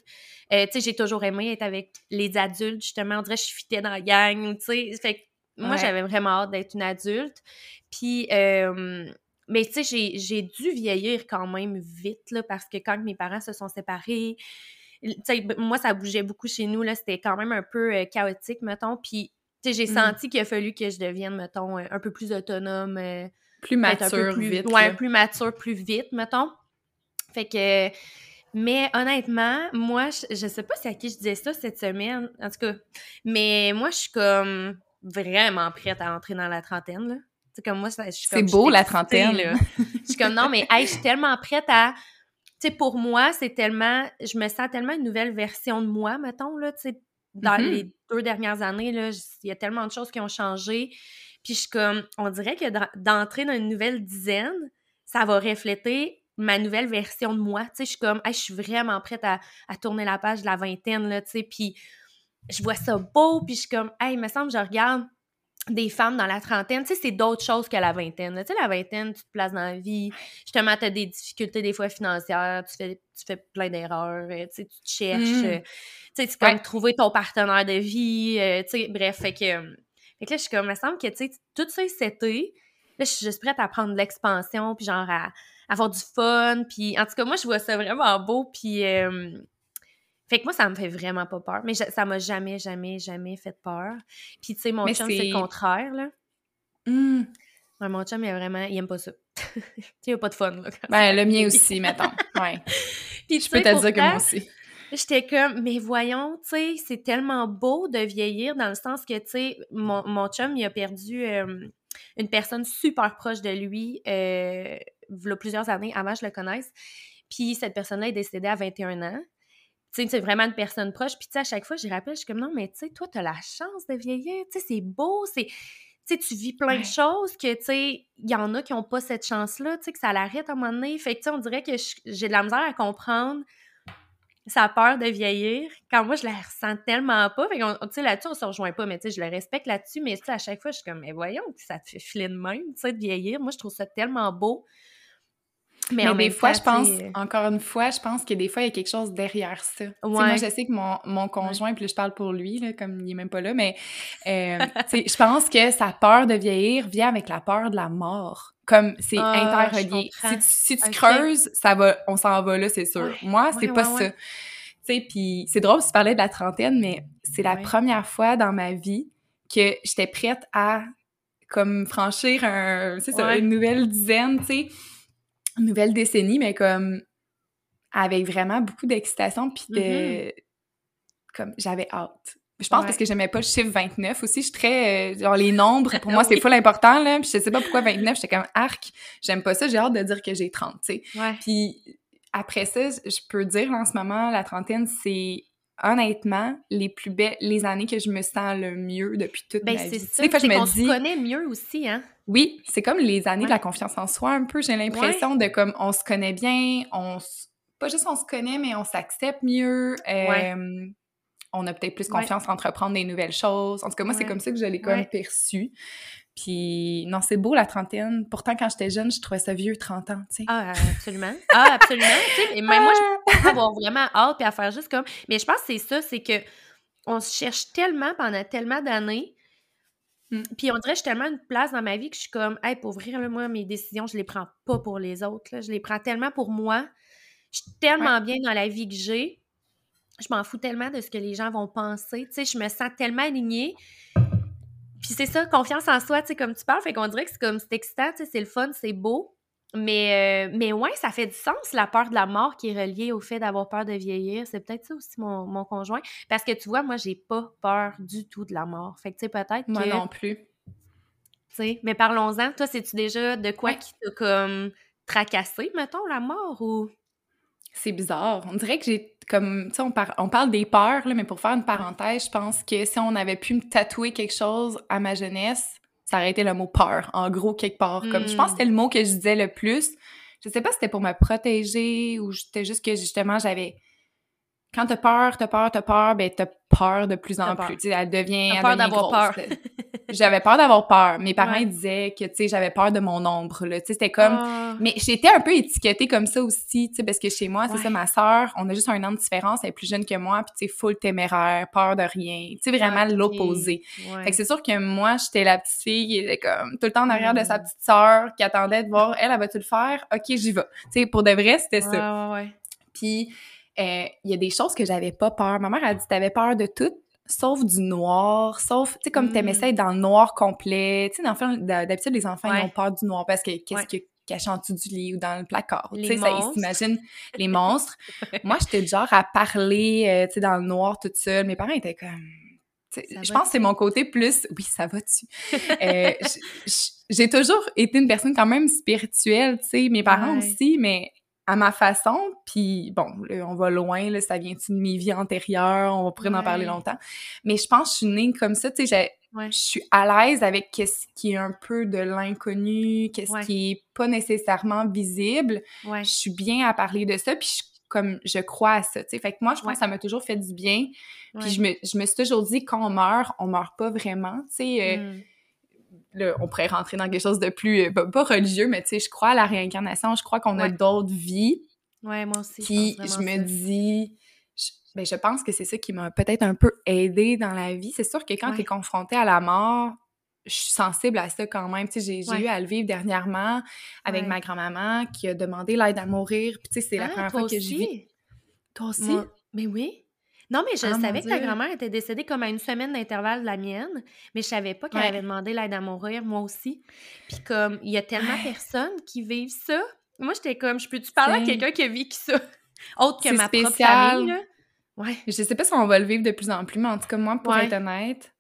Euh, tu sais, j'ai toujours aimé être avec les adultes, justement. On dirait que je fitais dans la gang, tu sais. Fait que moi, j'avais vraiment hâte d'être une adulte. Puis, euh, mais tu sais, j'ai dû vieillir quand même vite, là, parce que quand mes parents se sont séparés, tu sais, moi, ça bougeait beaucoup chez nous, là. C'était quand même un peu euh, chaotique, mettons. Puis, tu sais, j'ai mmh. senti qu'il a fallu que je devienne, mettons, un peu plus autonome. plus mature, plus, vite. Ouais, plus mature, plus vite, mettons. Fait que. Mais honnêtement, moi, je, je sais pas si à qui je disais ça cette semaine, en tout cas. Mais moi, je suis comme vraiment prête à entrer dans la trentaine, là. C'est comme moi, je suis C'est beau, la trentaine. Là. je suis comme, non, mais hey, je suis tellement prête à... Tu sais, pour moi, c'est tellement... Je me sens tellement une nouvelle version de moi, mettons, là, tu sais. Dans mm-hmm. les deux dernières années, là, il y a tellement de choses qui ont changé. Puis je suis comme... On dirait que d'entrer dans une nouvelle dizaine, ça va refléter ma nouvelle version de moi. Tu sais, je suis comme, je suis vraiment prête à, tourner la page de la vingtaine, là, tu sais, puis je vois ça beau, puis je suis comme, hey, il me semble, je regarde des femmes dans la trentaine, tu sais, c'est d'autres choses que la vingtaine. Tu sais, la vingtaine, tu te places dans la vie, justement, tu as des difficultés des fois financières, tu fais, tu fais plein d'erreurs, euh, tu sais, tu te cherches, mmh. euh, tu sais, c'est comme trouver ton partenaire de vie, euh, tu sais, bref, fait que, fait que là, je suis comme, il me semble que, tu sais, tout ça, c'était, là, je suis juste prête à prendre l'expansion, puis genre à avoir du fun. Puis en tout cas, moi, je vois ça vraiment beau. Puis. Euh, fait que moi, ça me fait vraiment pas peur. Mais ça m'a jamais, jamais, jamais fait peur. Puis, tu sais, mon chum, c'est le contraire, là. Mmh. mon chum, il, a vraiment, il aime pas ça. il a pas de fun, là. Ben, le mien aussi, mettons. Ouais. Puis, je peux te dire que moi aussi. J'étais comme, mais voyons, tu sais, c'est tellement beau de vieillir dans le sens que, tu sais, mon, mon chum, il a perdu euh, une personne super proche de lui euh, il y a plusieurs années, avant que je le connaisse. Puis cette personne-là est décédée à 21 ans. Tu sais, c'est vraiment une personne proche. Puis tu sais, à chaque fois, je rappelle, je suis comme, non, mais tu sais, toi, tu as la chance de vieillir. Tu sais, c'est beau, c'est... Tu sais, tu vis plein de choses que, tu sais, il y en a qui n'ont pas cette chance-là, tu sais, que ça l'arrête à un moment donné. Fait que, tu sais, on dirait que j'ai de la misère à comprendre sa peur de vieillir, quand moi, je la ressens tellement pas. Fait que, tu sais, là-dessus, on se rejoint pas, mais tu sais, je le respecte là-dessus. Mais, tu sais, à chaque fois, je suis comme, mais voyons, ça te fait filer de même, tu sais, de vieillir. Moi, je trouve ça tellement beau. Mais, des fois, je pense, encore une fois, je pense que des fois, il y a quelque chose derrière ça. Moi, je sais que mon, mon conjoint, puis je parle pour lui, là, comme il est même pas là, mais euh, je pense que sa peur de vieillir vient avec la peur de la mort. Comme c'est ah, interrelié. Si, tu, creuses, ça va, on s'en va là, c'est sûr. Moi, c'est pas ça. Tu sais, puis c'est drôle, tu parlais de la trentaine, mais c'est la première fois dans ma vie que j'étais prête à comme franchir un, ça, une nouvelle dizaine, tu sais nouvelle décennie, mais comme avec vraiment beaucoup d'excitation, puis de... Mm-hmm. Comme, j'avais hâte. Je pense parce que j'aimais pas le chiffre 29 aussi. Je suis très... Euh, genre, les nombres, pour moi, c'est full important, là. Puis je sais pas pourquoi 29, j'étais comme arc. J'aime pas ça, j'ai hâte de dire que j'ai 30, tu sais. Puis après ça, je peux dire, en ce moment, la trentaine, c'est honnêtement, les plus belles, les années que je me sens le mieux depuis toute ben, ma vie. C'est ça, c'est qu'on se connaît mieux aussi, hein? Oui, c'est comme les années de la confiance en soi, un peu, j'ai l'impression de comme, on se connaît bien, on pas juste on se connaît, mais on s'accepte mieux, euh, on a peut-être plus confiance à entreprendre des nouvelles choses. En tout cas, moi, c'est comme ça que je l'ai comme perçu. Puis non, c'est beau la trentaine. Pourtant, quand j'étais jeune, je trouvais ça vieux 30 ans, tu sais. Ah, absolument. Ah, absolument. sais, mais moi, je peux avoir vraiment hâte puis à faire juste comme. Mais je pense que c'est ça, c'est que on se cherche tellement pendant tellement d'années. Mm. Puis on dirait que j'ai tellement une place dans ma vie que je suis comme, hey, pour ouvrir, moi, mes décisions, je les prends pas pour les autres. Là. Je les prends tellement pour moi. Je suis tellement bien dans la vie que j'ai. Je m'en fous tellement de ce que les gens vont penser. Tu sais, je me sens tellement alignée puis c'est ça, confiance en soi, tu sais, comme tu parles, fait qu'on dirait que c'est comme, c'est excitant, tu sais, c'est le fun, c'est beau. Mais, euh, mais ouais, ça fait du sens, la peur de la mort qui est reliée au fait d'avoir peur de vieillir. C'est peut-être ça aussi mon, mon, conjoint. Parce que tu vois, moi, j'ai pas peur du tout de la mort. Fait que, tu sais, peut-être Moi non plus. Tu sais, mais parlons-en. Toi, c'est-tu déjà de quoi qui t'a comme tracassé, mettons, la mort ou... C'est bizarre. On dirait que j'ai comme, tu sais, on, on, parle des peurs, là, mais pour faire une parenthèse, je pense que si on avait pu me tatouer quelque chose à ma jeunesse, ça aurait été le mot peur, en gros, quelque part. Comme, je pense que c'était le mot que je disais le plus. Je sais pas si c'était pour me protéger ou c'était juste que, justement, j'avais quand t'as peur, t'as peur, t'as peur, ben t'as peur de plus en plus. Elle devient. T'as peur d'avoir peur. j'avais peur d'avoir peur. Mes parents disaient que, tu sais, j'avais peur de mon ombre, là. Tu sais, c'était comme... Ah. Mais j'étais un peu étiquetée comme ça aussi, tu sais, parce que chez moi, c'est ça, ma sœur, on a juste un an de différence, elle est plus jeune que moi, puis tu sais, full téméraire, peur de rien. Tu sais, vraiment l'opposé. Fait que c'est sûr que moi, j'étais la petite fille qui était comme tout le temps en arrière de sa petite sœur, qui attendait de voir, elle, elle va-tu le faire? OK, j'y vais. Tu sais, pour de vrai, c'était ça. Ouais, ouais, Puis... Euh, il y a des choses que j'avais pas peur. Ma mère a dit t'avais peur de tout, sauf du noir, sauf, tu sais, comme t'aimais mm. ça être dans le noir complet. Tu sais, d'habitude, les enfants, ils ont peur du noir parce que qu'est-ce que caché en dessous du lit ou dans le placard. Tu sais, ils s'imaginent les monstres. Moi, j'étais du genre à parler, euh, tu sais, dans le noir toute seule. Mes parents étaient comme... Je pense que c'est mon côté plus... Oui, ça va-tu? euh, j'ai toujours été une personne quand même spirituelle, tu sais, mes parents aussi, mais à ma façon, puis bon, on va loin, là, ça vient de mes vies antérieures, on va pourrait en parler longtemps, mais je pense que je suis née comme ça, tu sais, je suis à l'aise avec ce qui est un peu de l'inconnu, qu'est-ce qui est pas nécessairement visible, je suis bien à parler de ça, puis comme je crois à ça, tu sais, fait que moi, je pense que ça m'a toujours fait du bien, puis je me, je me suis toujours dit, quand on meurt, on meurt pas vraiment, tu sais, euh, mm on pourrait rentrer dans quelque chose de plus, euh, pas, religieux, mais tu sais, je crois à la réincarnation, je crois qu'on a d'autres vies. Ouais, moi aussi. Puis je, me dis, je, ben, je pense que c'est ça qui m'a peut-être un peu aidé dans la vie. C'est sûr que quand tu es confronté à la mort, je suis sensible à ça quand même. Tu sais, j'ai eu à le vivre dernièrement avec ma grand-maman qui a demandé l'aide à mourir. Puis tu sais, c'est la ah, première fois que je vis. Toi aussi? Mais oui. Non, mais je ah, savais que ta grand-mère était décédée comme à une semaine d'intervalle de la mienne, mais je savais pas qu'elle avait demandé l'aide à mourir, moi aussi. Puis comme, il y a tellement de personnes qui vivent ça. Moi, j'étais comme, je peux-tu parler à quelqu'un qui a vécu ça? Autre que ma propre famille, là. Ouais. Je sais pas si on va le vivre de plus en plus, mais en tout cas, moi, pour être honnête,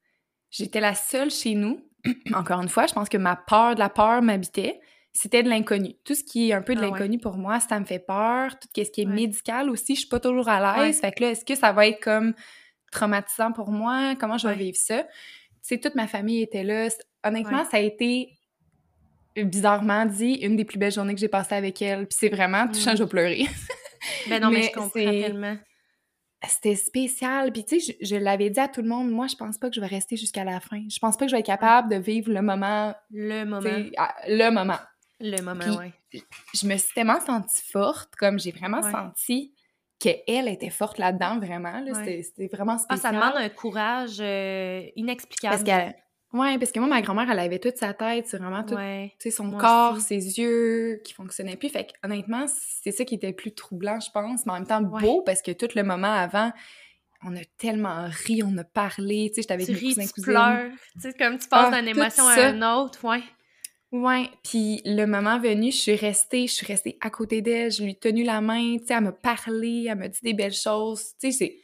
j'étais la seule chez nous. Encore une fois, je pense que ma peur de la peur m'habitait c'était de l'inconnu. Tout ce qui est un peu de ah l'inconnu pour moi, ça me fait peur. Tout ce qui est médical aussi, je suis pas toujours à l'aise. Fait que là, est-ce que ça va être comme traumatisant pour moi? Comment je vais vivre ça? Tu sais, toute ma famille était là. Honnêtement, ça a été bizarrement dit, une des plus belles journées que j'ai passées avec elle. Puis c'est vraiment, tout change, je vais pleurer. ben non, mais, je comprends tellement. C'était spécial. Puis tu sais, je, l'avais dit à tout le monde, moi, je pense pas que je vais rester jusqu'à la fin. Je pense pas que je vais être capable de vivre le moment. Le moment. Le moment. Le moment, oui. Je me suis tellement sentie forte, comme j'ai vraiment senti qu'elle était forte là-dedans, vraiment. C'était vraiment spécial. Ah, ça demande un courage euh, inexplicable. Parce qu'elle... Ouais, parce que moi, ma grand-mère, elle avait toute sa tête, c'est vraiment tout, son corps, ses yeux qui fonctionnaient plus. Fait honnêtement, c'est ça qui était plus troublant, je pense, mais en même temps beau, parce que tout le moment avant, on a tellement ri, on a parlé, tu sais, j'étais avec mes cousins, tu pleures, tu sais, comme tu passes ah, d'une émotion à une autre, ouais. Ouais, puis le moment venu, je suis restée, je suis restée à côté d'elle, je lui ai tenu la main, tu sais, elle m'a parlé, elle m'a dit des belles choses, tu sais, c'est...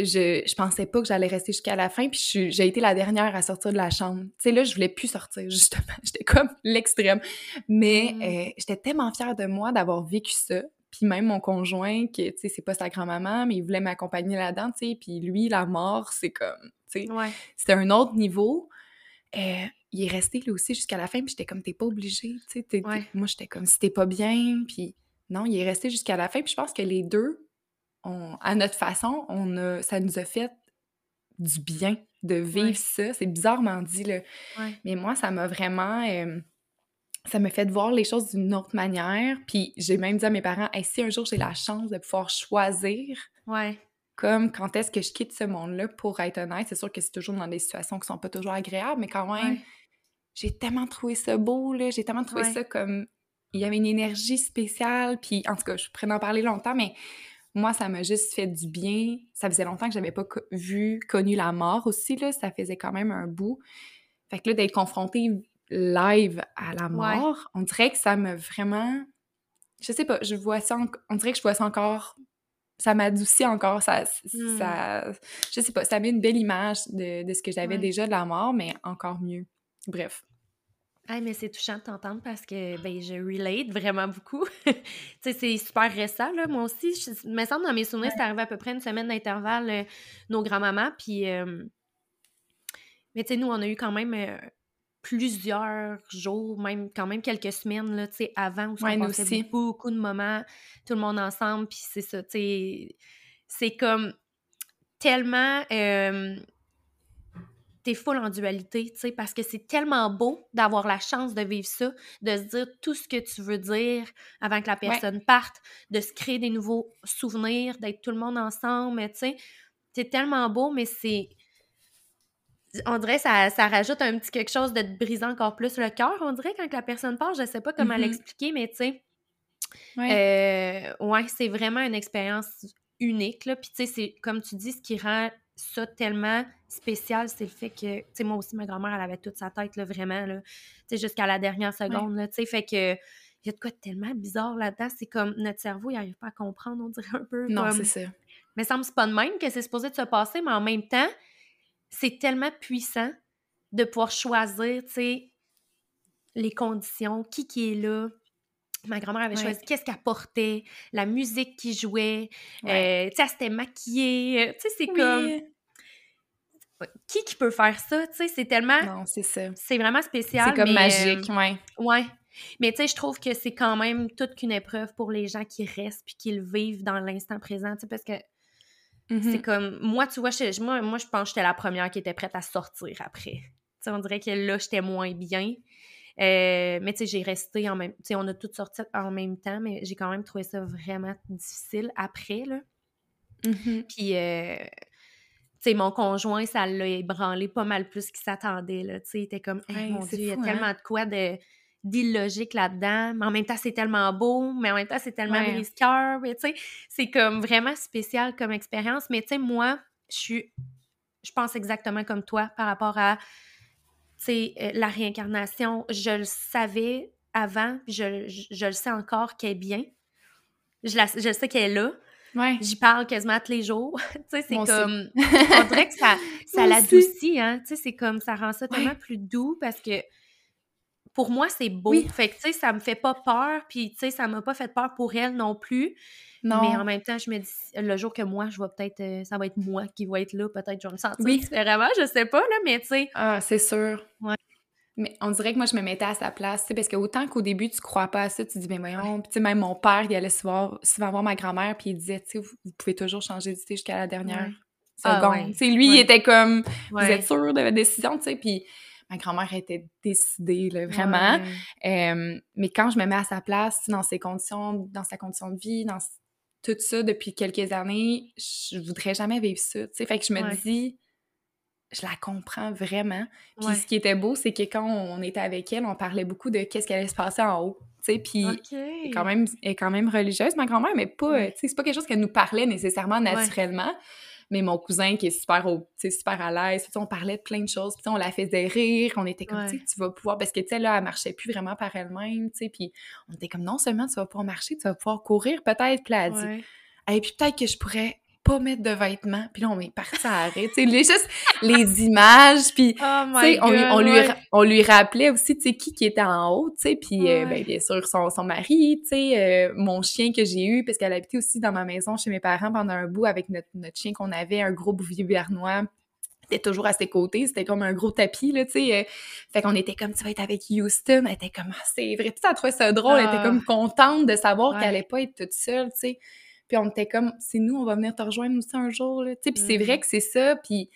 Je, je pensais pas que j'allais rester jusqu'à la fin, puis j'ai été la dernière à sortir de la chambre. Tu sais, là, je voulais plus sortir, justement. J'étais comme l'extrême. Mais mm. euh, j'étais tellement fière de moi d'avoir vécu ça. Puis même mon conjoint, qui, tu sais, c'est pas sa grand-maman, mais il voulait m'accompagner là-dedans, tu sais. Puis lui, la mort, c'est comme, tu sais, ouais. c'était un autre niveau. Euh, il est resté lui aussi jusqu'à la fin, puis j'étais comme, t'es pas obligé, tu sais. Moi, j'étais comme, si t'es pas bien, puis non, il est resté jusqu'à la fin, puis je pense que les deux, on, à notre façon, on a, ça nous a fait du bien de vivre ça. C'est bizarrement dit, là. Mais moi, ça m'a vraiment... Euh, ça m'a fait voir les choses d'une autre manière. Puis j'ai même dit à mes parents, si un jour j'ai la chance de pouvoir choisir, ouais comme quand est-ce que je quitte ce monde-là, pour être honnête, c'est sûr que c'est toujours dans des situations qui sont pas toujours agréables, mais quand même, j'ai tellement trouvé ça beau, là, j'ai tellement trouvé ça comme... Il y avait une énergie spéciale, puis en tout cas, je pourrais en parler longtemps, mais moi, ça m'a juste fait du bien. Ça faisait longtemps que j'avais pas vu, connu la mort aussi, là, ça faisait quand même un bout. Fait que là, d'être confrontée live à la mort, on dirait que ça m'a vraiment... Je sais pas, je vois ça, on dirait que je vois ça encore ça m'adoucit encore, ça, hmm. ça, je sais pas, ça met une belle image de, de ce que j'avais déjà de la mort, mais encore mieux. Bref. Ah, mais c'est touchant de t'entendre parce que ben, je relate vraiment beaucoup. tu sais, c'est super récent, là. Moi aussi, je, me semble dans mes souvenirs, c'est arrivé à peu près une semaine d'intervalle, euh, nos grands-mamans. Puis, euh, mais tu sais, nous, on a eu quand même euh, plusieurs jours, même quand même quelques semaines là, avant où on passait beaucoup de moments, tout le monde ensemble, puis c'est ça, tu sais, c'est comme tellement. T'es full en dualité, tu sais, parce que c'est tellement beau d'avoir la chance de vivre ça, de se dire tout ce que tu veux dire avant que la personne parte, de se créer des nouveaux souvenirs, d'être tout le monde ensemble, tu sais. C'est tellement beau, mais c'est. On dirait ça, ça rajoute un petit quelque chose de te briser encore plus le cœur, on dirait, quand la personne part. Je sais pas comment mm-hmm. l'expliquer, mais tu sais. Ouais, euh, ouais c'est vraiment une expérience unique, là. Puis, tu sais, c'est comme tu dis, ce qui rend ça tellement spécial, c'est le fait que, tu sais, moi aussi, ma grand-mère, elle avait toute sa tête, là, vraiment, là, tu sais, jusqu'à la dernière seconde, là, tu sais, fait que il y a de quoi tellement bizarre là-dedans, c'est comme notre cerveau, il n'arrive pas à comprendre, on dirait un peu. Non, c'est ça. Mais ça me semble pas de même que c'est supposé de se passer, mais en même temps, c'est tellement puissant de pouvoir choisir, tu sais, les conditions, qui qui est là, Ma grand-mère avait choisi qu'est-ce qu'elle portait, la musique qui jouait, euh, tu sais, elle s'était maquillée. Euh, tu sais, c'est comme. Qui qui peut faire ça? Tu sais, c'est tellement. Non, c'est ça. C'est vraiment spécial. C'est comme magique, euh, ouais. Ouais. Mais tu sais, je trouve que c'est quand même toute qu'une épreuve pour les gens qui restent puis qui le vivent dans l'instant présent, tu sais, parce que c'est mm-hmm. comme. Moi, tu vois, je, moi, moi, je pense que j'étais la première qui était prête à sortir après. Tu sais, on dirait que là, j'étais moins bien. Euh, mais tu sais, j'ai resté en même... Tu sais, on a toutes sorti en même temps, mais j'ai quand même trouvé ça vraiment difficile après, là. Mm-hmm. Puis, euh, sais, mon conjoint, ça l'a ébranlé pas mal plus qu'il s'attendait, là. Tu sais, il était comme, mon Dieu, il y a tellement hein? de quoi de d'illogique là-dedans, mais en même temps, c'est tellement beau, mais en même temps, c'est tellement ouais. tu sais, c'est comme vraiment spécial comme expérience, mais tu sais, moi, je suis, je pense exactement comme toi par rapport à sais, euh, la réincarnation, je le savais avant, puis je, je, le sais encore qu'elle est bien. Je, la, je sais qu'elle est là. Ouais. J'y parle quasiment tous les jours. tu sais, c'est comme... on dirait que ça, ça l'adoucit, hein. Tu sais, c'est comme, ça rend ça tellement plus doux parce que pour moi, c'est beau. Fait que, tu sais, ça me fait pas peur, puis, tu sais, ça m'a pas fait peur pour elle non plus. Non. Mais en même temps, je me dis, le jour que moi, je vais peut-être, euh, ça va être moi qui va être là, peut-être, je vais me sentir oui. différemment, je sais pas, là, mais tu sais. Ah, c'est sûr. Ouais. Mais on dirait que moi, je me mettais à sa place, tu sais, parce que autant qu'au début, tu crois pas à ça, tu dis, ben voyons, tu sais, même mon père, il allait souvent, souvent voir ma grand-mère, puis il disait, tu sais, vous, pouvez toujours changer d'idée jusqu'à la dernière ah, seconde. tu sais, lui, il était comme, vous êtes sûr de votre décision, tu sais, puis ma grand-mère était décidée, là, vraiment. mais quand je me mets à sa place, dans ses conditions, dans sa condition de vie, dans tout ça depuis quelques années, je voudrais jamais vivre ça. sais. Fait que je me dis, je la comprends vraiment. Puis ce qui était beau, c'est que quand on était avec elle, on parlait beaucoup de qu'est-ce qui allait se passer en haut. Puis elle, est quand même, est quand même religieuse, ma grand-mère, mais pas, c'est pas quelque chose qu'elle nous parlait nécessairement naturellement. Mais mon cousin qui est super, au, super à l'aise, on parlait de plein de choses, puis on la faisait rire, on était comme, tu vas pouvoir, parce que tu sais, là, elle marchait plus vraiment par elle-même, puis on était comme, non seulement tu vas pouvoir marcher, tu vas pouvoir courir peut-être, puis elle a dit, et puis peut-être que je pourrais pas mettre de vêtements. Puis là, on est parti à arrêter. Tu sais, les, juste les images, puis oh tu sais, on, on, lui, on lui rappelait aussi, tu sais, qui qui était en haut, tu sais, puis euh, ben, bien sûr, son, son mari, tu sais, euh, mon chien que j'ai eu, parce qu'elle habitait aussi dans ma maison chez mes parents pendant un bout avec notre, notre chien qu'on avait, un gros bouvier bernois était toujours à ses côtés, c'était comme un gros tapis, là, tu sais. Euh, fait qu'on était comme, tu vas être avec Houston, elle était comme, ah, c'est vrai. Puis ça trouvait ça drôle, elle était ah. comme contente de savoir qu'elle allait pas être toute seule, tu sais. Puis on était comme, c'est nous, on va venir te rejoindre aussi un jour, là. Tu sais, puis c'est vrai mm. que c'est ça, puis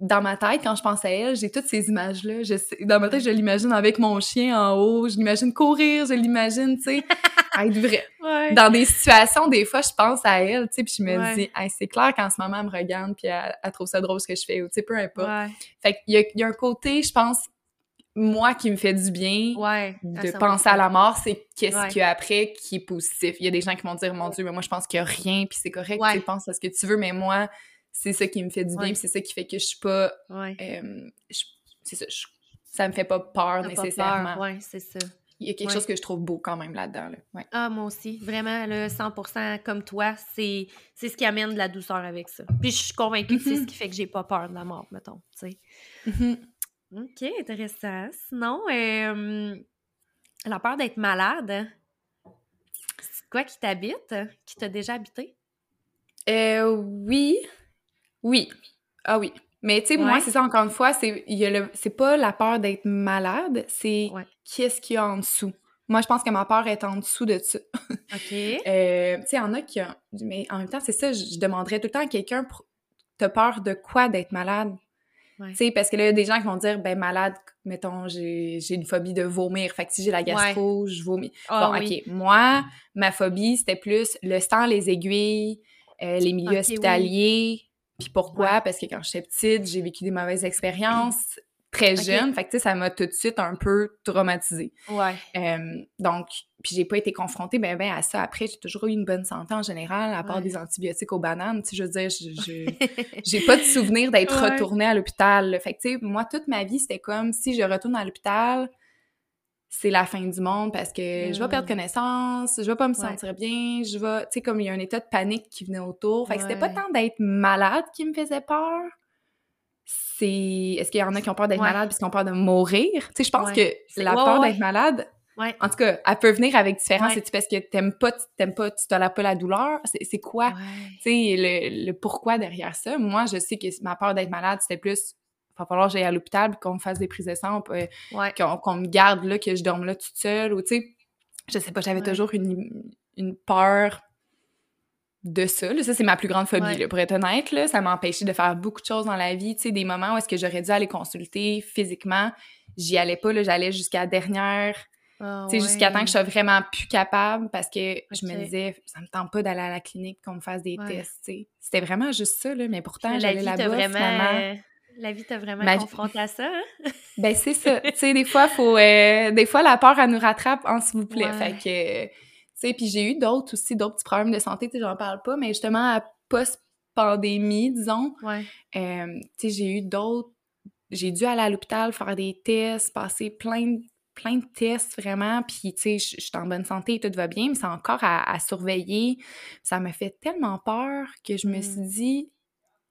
dans ma tête, quand je pense à elle, j'ai toutes ces images-là. Dans ma tête, je l'imagine avec mon chien en haut, je l'imagine courir, je l'imagine, tu sais, être vrai. Dans des situations, des fois, je pense à elle, tu sais, puis je me dis, c'est clair qu'en ce moment, elle me regarde, puis elle, trouve ça drôle ce que je fais, ou tu sais, peu importe. Fait qu'il y a un côté, je pense, moi qui me fait du bien de penser à la mort, c'est qu'est-ce qu'il y a après qui est positif. Il y a des gens qui vont dire mon Dieu, mais moi je pense qu'il n'y a rien, puis c'est correct, tu penses à ce que tu veux, mais moi, c'est ça qui me fait du bien, c'est ça qui fait que je suis pas. Euh, c'est ça, ça me fait pas peur nécessairement. Ouais, c'est ça. Il y a quelque chose que je trouve beau quand même là-dedans. Ah, moi aussi. Vraiment, le 100% comme toi, c'est ce qui amène de la douceur avec ça. Puis je suis convaincue que c'est ce mm-hmm. qui fait que j'ai pas peur de la mort, mettons. Tu sais. OK, intéressant. Sinon, euh, la peur d'être malade, c'est quoi qui t'habite, qui t'a déjà habité? Euh, oui. Oui. Ah oui. Mais tu sais, moi, c'est ça, encore une fois, c'est, c'est pas la peur d'être malade, c'est qu'est-ce qu'il y a en dessous. Moi, je pense que ma peur est en dessous de ça. OK. Euh, tu sais, il y en a qui ont... Mais en même temps, c'est ça, je demanderais tout le temps à quelqu'un, t'as peur de quoi d'être malade? Tu sais, parce que là, il y a des gens qui vont dire, ben malade, mettons, j'ai une phobie de vomir. Fait que si j'ai la gastro, je vomis. Ah bon, OK. Moi, ma phobie, c'était plus le sang, les aiguilles, euh, les milieux hospitaliers. Puis pourquoi? Parce que quand j'étais petite, j'ai vécu des mauvaises expériences très jeune. Fait que, ça m'a tout de suite un peu traumatisée. Ouais. donc, puis j'ai pas été confrontée ben, ben à ça. Après, j'ai toujours eu une bonne santé en général, à part des antibiotiques aux bananes. Tu je veux dire, j'ai pas de souvenir d'être retournée à l'hôpital. Fait que, tu sais, moi, toute ma vie, c'était comme si je retourne à l'hôpital, c'est la fin du monde parce que je vais perdre mmh. connaissance, je vais pas me sentir bien, je vais, tu sais, comme il y a un état de panique qui venait autour. Fait que c'était pas tant d'être malade qui me faisait peur, c'est est-ce qu'il y en a qui ont peur d'être malade puis qui ont peur de mourir? Tu sais je pense que la peur d'être malade en tout cas elle peut venir avec différence c'est parce que t'aimes pas t'aimes pas tu tolères pas la douleur? C'est quoi tu sais le, le, pourquoi derrière ça? Moi je sais que ma peur d'être malade c'était plus il va falloir que j'aille à l'hôpital qu'on me fasse des prises de sang euh, qu'on me garde là que je dorme là toute seule ou tu sais je sais pas j'avais toujours une, une peur de ça. Là. Ça, c'est ma plus grande phobie, là, pour être honnête. Là. Ça m'a empêché de faire beaucoup de choses dans la vie. Tu sais, des moments où est-ce que j'aurais dû aller consulter physiquement, j'y allais pas. Là, j'allais jusqu'à la dernière... Ah tu sais, jusqu'à temps que je sois vraiment plus capable parce que je me disais, ça me tente pas d'aller à la clinique qu'on me fasse des tests. C'était vraiment juste ça, là. Mais pourtant, j'allais là-bas, vraiment... La vie t'a vraiment confronté à ça, hein? ben, c'est ça. tu sais, des fois, faut... Euh, des fois, la peur, elle nous rattrape, en s'il vous plaît. Fait que puis j'ai eu d'autres aussi, d'autres petits problèmes de santé, tu sais, j'en parle pas, mais justement, à post-pandémie, disons, ouais. euh, tu sais, j'ai eu d'autres... J'ai dû aller à l'hôpital faire des tests, passer plein de plein de tests vraiment, puis tu sais, je suis en bonne santé, tout va bien, mais c'est encore à, surveiller. Ça m'a fait tellement peur que je me mmh. suis dit,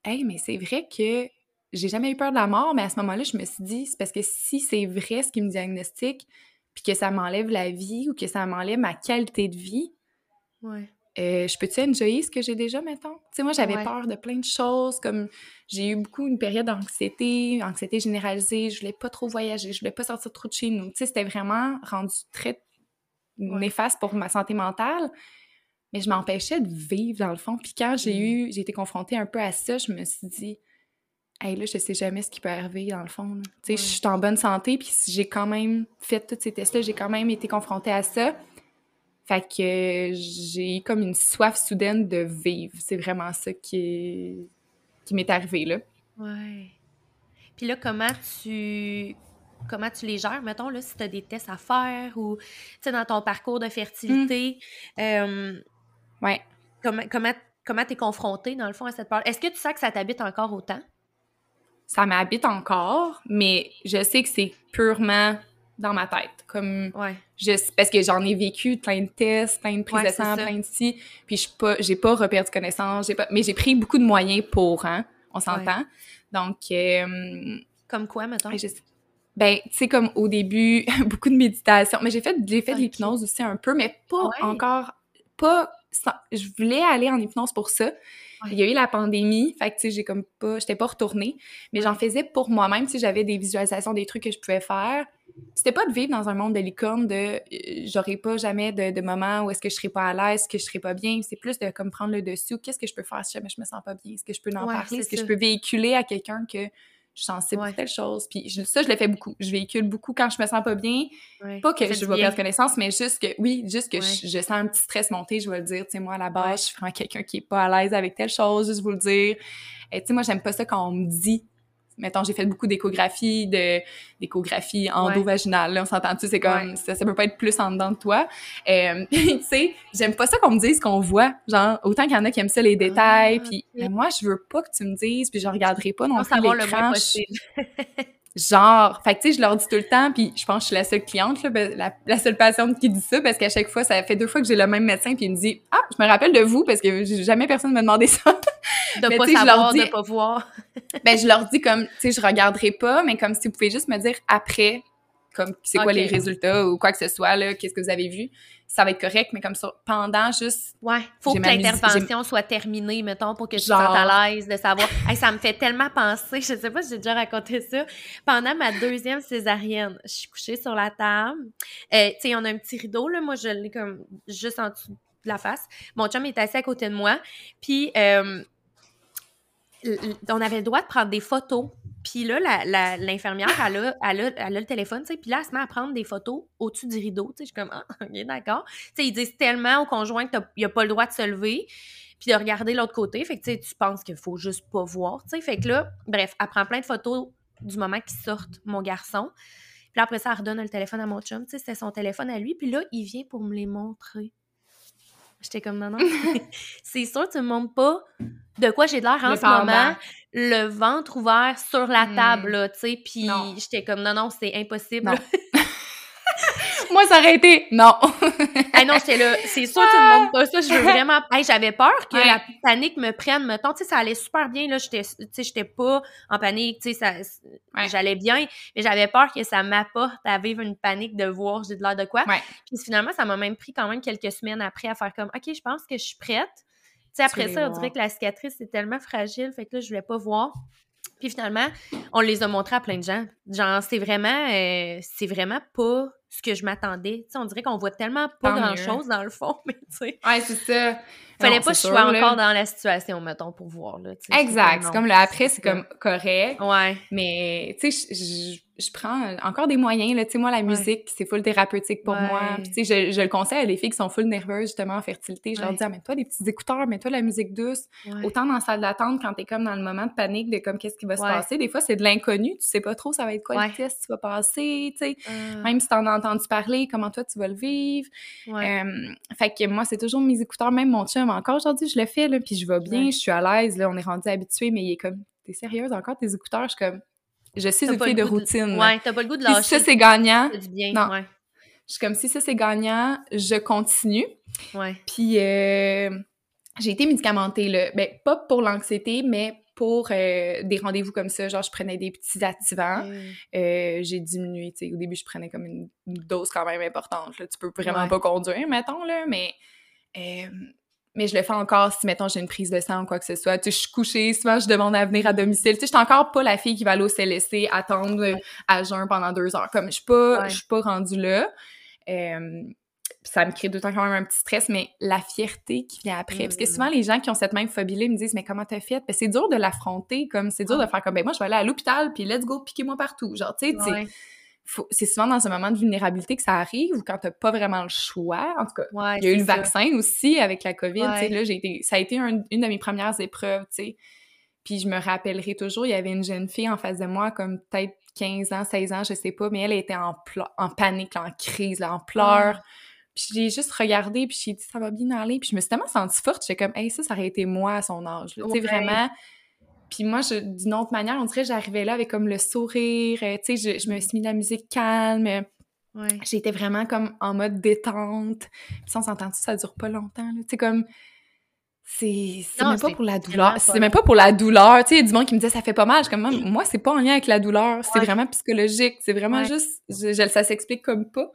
hey, mais c'est vrai que j'ai jamais eu peur de la mort, mais à ce moment-là, je me suis dit, c'est parce que si c'est vrai ce qui me diagnostique, puis que ça m'enlève la vie ou que ça m'enlève ma qualité de vie, ouais. Euh, je peux-tu enjoyer ce que j'ai déjà, mettons? Tu sais, moi, j'avais peur de plein de choses, comme j'ai eu beaucoup une période d'anxiété, anxiété généralisée, je voulais pas trop voyager, je voulais pas sortir trop de chez nous. Tu sais, c'était vraiment rendu très néfaste pour ma santé mentale, mais je m'empêchais de vivre, dans le fond. Puis quand j'ai mm. eu, j'ai été confrontée un peu à ça, je me suis dit, hey, là, je sais jamais ce qui peut arriver, dans le fond. Tu sais, je suis en bonne santé, puis j'ai quand même fait tous ces tests-là, j'ai quand même été confrontée à ça. Fait que j'ai eu comme une soif soudaine de vivre. C'est vraiment ça qui, qui m'est arrivé, là. Ouais. Puis là, comment tu comment tu les gères, mettons, là, si tu as des tests à faire ou, tu sais, dans ton parcours de fertilité, mmh. euh, ouais. comment comment comment t'es confrontée, dans le fond, à cette part? Est-ce que tu sens que ça t'habite encore autant? Ça m'habite encore, mais je sais que c'est purement dans ma tête. Comme ouais. je, parce que j'en ai vécu plein de tests, plein de prises de sang, plein de ci, puis je pas j'ai pas reperdu connaissance, j'ai pas mais j'ai pris beaucoup de moyens pour hein, on s'entend. Donc euh, comme quoi maintenant ben tu sais comme au début beaucoup de méditation, mais j'ai fait j'ai fait de l'hypnose aussi un peu mais pas encore pas je voulais aller en hypnose pour ça. Il y a eu la pandémie, fait que tu sais, j'ai comme pas, j'étais pas retournée, mais j'en faisais pour moi-même, si j'avais des visualisations, des trucs que je pouvais faire. C'était pas de vivre dans un monde de licorne, de euh, j'aurais pas jamais de, de moment où est-ce que je serais pas à l'aise, que je serais pas bien. C'est plus de comme prendre le dessus. Qu'est-ce que je peux faire si jamais je me sens pas bien? Est-ce que je peux en parler? Est-ce que je peux véhiculer à quelqu'un que je suis sensible pour telle chose. Puis ça, je le fais beaucoup. Je véhicule beaucoup quand je me sens pas bien. Pas que je vais perdre connaissance, mais juste que, oui, juste que je, sens un petit stress monter, je vais le dire. Tu sais, moi, à la base, je suis vraiment quelqu'un qui est pas à l'aise avec telle chose, juste vous le dire. Et tu sais, moi, j'aime pas ça quand on me dit mettons, j'ai fait beaucoup d'échographie, de, d'échographie endovaginale, on s'entend-tu? C'est comme, ça, ça peut pas être plus en dedans de toi. Euh, tu sais, j'aime pas ça qu'on me dise qu'on voit. Genre, autant qu'il y en a qui aiment ça, les détails, ah, puis moi, je veux pas que tu me dises, puis je regarderai pas non plus l'écran. Genre, fait que tu sais, je leur dis tout le temps, puis je pense que je suis la seule cliente, là, ben, la, seule patiente qui dit ça, parce qu'à chaque fois, ça fait deux fois que j'ai le même médecin, puis il me dit « Ah, je me rappelle de vous, parce que jamais personne m'a demandé ça. » De pas savoir, je leur dis, de pas voir. ben, je leur dis comme, tu sais, je regarderai pas, mais comme si vous pouvez juste me dire après, comme c'est quoi les résultats ou quoi que ce soit, là, qu'est-ce que vous avez vu, ça va être correct, mais comme ça, pendant juste. Ouais, faut que l'intervention soit terminée, mettons, pour que je sois à l'aise de savoir. ça me fait tellement penser, je sais pas si j'ai déjà raconté ça. Pendant ma deuxième césarienne, je suis couchée sur la table. Euh, tu sais, on a un petit rideau, là, moi, je l'ai comme juste en dessous de la face. Mon chum est assis à côté de moi, puis. Euh, on avait le droit de prendre des photos. Puis là, l'infirmière, elle, a, elle, le téléphone, tu sais, puis là, elle se met à prendre des photos au-dessus du rideau, tu je suis comme, ah, ok, d'accord. Tu sais, ils disent tellement au conjoint qu'il n'y a pas le droit de se lever, puis de regarder l'autre côté, fait que, tu penses qu'il faut juste pas voir, tu fait que là, bref, elle prend plein de photos du moment qu'ils sortent, mon garçon. Puis après ça, elle redonne le téléphone à mon chum, tu c'était son téléphone à lui, puis là, il vient pour me les montrer. J'étais comme, non, non, c'est sûr, tu me montres pas de quoi j'ai de l'air en ce moment, le ventre ouvert sur la hmm. table, tu sais, puis j'étais comme, non, non, c'est impossible. Moi, ça aurait été non. hey, non, j'étais là, c'est sûr, tu me montres pas ça, je veux vraiment. Hey, j'avais peur que la panique me prenne, mettons, tu sais, ça allait super bien, là, j'étais, tu sais, j'étais pas en panique, tu sais, ça, j'allais bien, mais j'avais peur que ça m'apporte à vivre une panique de voir j'ai de l'air de quoi. Puis finalement, ça m'a même pris quand même quelques semaines après à faire comme, OK, je pense que je suis prête. Tu sais, après ça, on dirait que la cicatrice, c'est tellement fragile, fait que là, je voulais pas voir. Puis finalement, on les a montrés à plein de gens. Genre, c'est vraiment, euh, c'est vraiment pas ce que je m'attendais. Tu sais, on dirait qu'on voit tellement pas grand-chose dans le fond, mais tu sais. Ouais, c'est ça. Fallait pas que je sois encore dans la situation, mettons, pour voir, là. Exact. C'est comme le après, c'est comme correct. Ouais. Mais, tu sais, je prends encore des moyens. Là. Tu sais, moi, la musique, c'est full thérapeutique pour moi. tu sais, je, je, le conseille à des filles qui sont full nerveuses, justement, en fertilité. Je leur dis, ah, mets-toi des petits écouteurs, mets-toi de la musique douce. Autant dans la salle d'attente, quand t'es comme dans le moment de panique de comme qu'est-ce qui va se passer? Des fois, c'est de l'inconnu. Tu sais pas trop ça va être quoi le test tu vas passer, tu sais. Ah. Même si t'en as entendu parler, comment toi, tu vas le vivre? Euh, fait que moi, c'est toujours mes écouteurs, même mon chum. Encore aujourd'hui, je le fais, là, puis je vais bien, je suis à l'aise, là, on est rendu habitué, mais il est comme, t'es sérieuse encore, tes écouteurs? Je suis comme, je suis une fille de routine. Ouais, t'as pas le goût de lâcher. Si ça, c'est gagnant. bien, non. Je suis comme, si ça, c'est gagnant, je continue. Ouais. Puis, euh, j'ai été médicamentée, là. Ben, pas pour l'anxiété, mais pour euh, des rendez-vous comme ça. Genre, je prenais des petits activants. Euh, j'ai diminué, tu sais. Au début, je prenais comme une, dose quand même importante. Là. Tu peux vraiment pas conduire, mettons, là. Mais mais je le fais encore si, mettons, j'ai une prise de sang ou quoi que ce soit. Tu sais, je suis couchée, souvent, je demande à venir à domicile. Tu sais, je suis encore pas la fille qui va aller au CLSC attendre à jeun pendant deux heures. Comme, je suis pas, je suis pas rendue là. Euh, ça me crée d'autant quand même un petit stress, mais la fierté qui vient après. Parce que mm. souvent, les gens qui ont cette même phobie-là me disent, mais comment t'as fait? Ben, c'est dur de l'affronter, comme, c'est dur de faire comme, ben, moi, je vais aller à l'hôpital, puis let's go, piquez-moi partout. Genre, tu sais, c'est souvent dans un moment de vulnérabilité que ça arrive ou quand t'as pas vraiment le choix. En tout cas, il y a eu le vaccin aussi avec la COVID. Là, j'ai été, ça a été une de mes premières épreuves, tu sais. Puis je me rappellerai toujours, il y avait une jeune fille en face de moi, comme peut-être 15 ans, 16 ans, je sais pas, mais elle était en, en panique, en crise, là, en pleurs. Puis j'ai juste regardé, puis j'ai dit, ça va bien aller. Puis je me suis tellement sentie forte, j'étais comme, hey, ça, ça aurait été moi à son âge. Tu sais, vraiment puis moi, d'une autre manière, on dirait que j'arrivais là avec comme le sourire, euh, tu sais, je, me suis mis de la musique calme. Ouais. J'étais vraiment comme en mode détente. Puis on s'entend ça dure pas longtemps, Tu sais, comme... C'est même pas pour la douleur. C'est même pas pour la douleur. Tu sais, du monde qui me disait ça fait pas mal. Je comme, moi, c'est pas en lien avec la douleur. C'est vraiment psychologique. C'est vraiment juste, je, ça s'explique comme pas.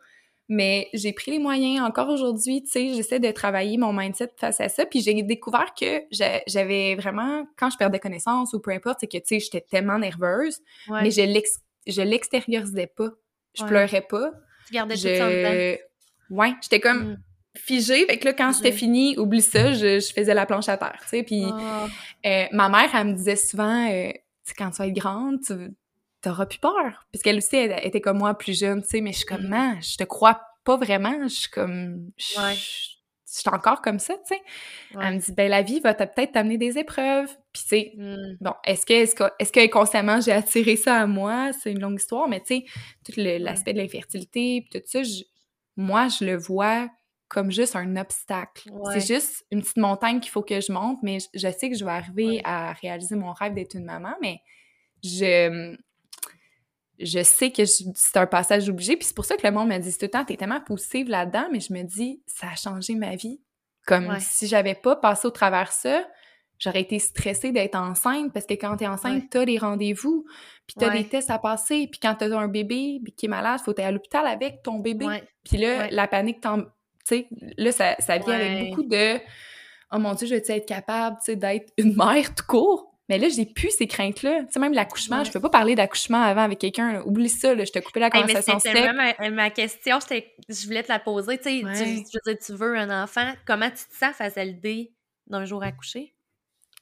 Mais j'ai pris les moyens encore aujourd'hui, tu sais, j'essaie de travailler mon mindset face à ça. Puis j'ai découvert que j'avais vraiment, quand je perdais connaissance ou peu importe, c'est que, tu sais, j'étais tellement nerveuse, mais je l'extériorisais pas. Je pleurais pas. Tu gardais tout ça en Ouais, j'étais comme mm. figée. Fait que là, quand c'était fini, oublie ça, je, faisais la planche à terre, tu sais. Puis ah. euh, ma mère, elle me disait souvent, euh, quand tu vas être grande, tu t'auras plus peur. Puisqu'elle aussi, elle, était comme moi, plus jeune, tu sais, mais je suis comme, man, je te crois pas vraiment. Je suis comme, je, suis encore comme ça, tu sais. Elle me dit, ben, la vie va peut-être t'amener des épreuves. Puis, tu sais, mm. bon, est-ce que, est-ce que, est-ce que consciemment j'ai attiré ça à moi? C'est une longue histoire, mais tu sais, tout l'aspect de l'infertilité, tout ça, moi, je le vois comme juste un obstacle. C'est juste une petite montagne qu'il faut que je monte, mais je, je sais que je vais arriver à réaliser mon rêve d'être une maman, mais je, je sais que c'est un passage obligé, puis c'est pour ça que le monde me dit tout le temps, t'es tellement poussive là-dedans, mais je me dis, ça a changé ma vie. Comme si j'avais pas passé au travers ça, j'aurais été stressée d'être enceinte parce que quand t'es enceinte, t'as des rendez-vous, puis t'as des tests à passer, puis quand t'as un bébé qui est malade, faut aller à l'hôpital avec ton bébé. Puis là, la panique, tu sais, là, ça, ça vient avec beaucoup de « Oh mon Dieu, je vais être capable, tu sais, d'être une mère tout court? » Mais là, j'ai plus ces craintes-là. Tu sais, même l'accouchement, je peux pas parler d'accouchement avant avec quelqu'un. Oublie ça, là, je t'ai coupé la conversation hey, C'était ma, question, je voulais te la poser. Tu sais, tu, tu veux un enfant, comment tu te sens face à l'idée d'un jour accouché?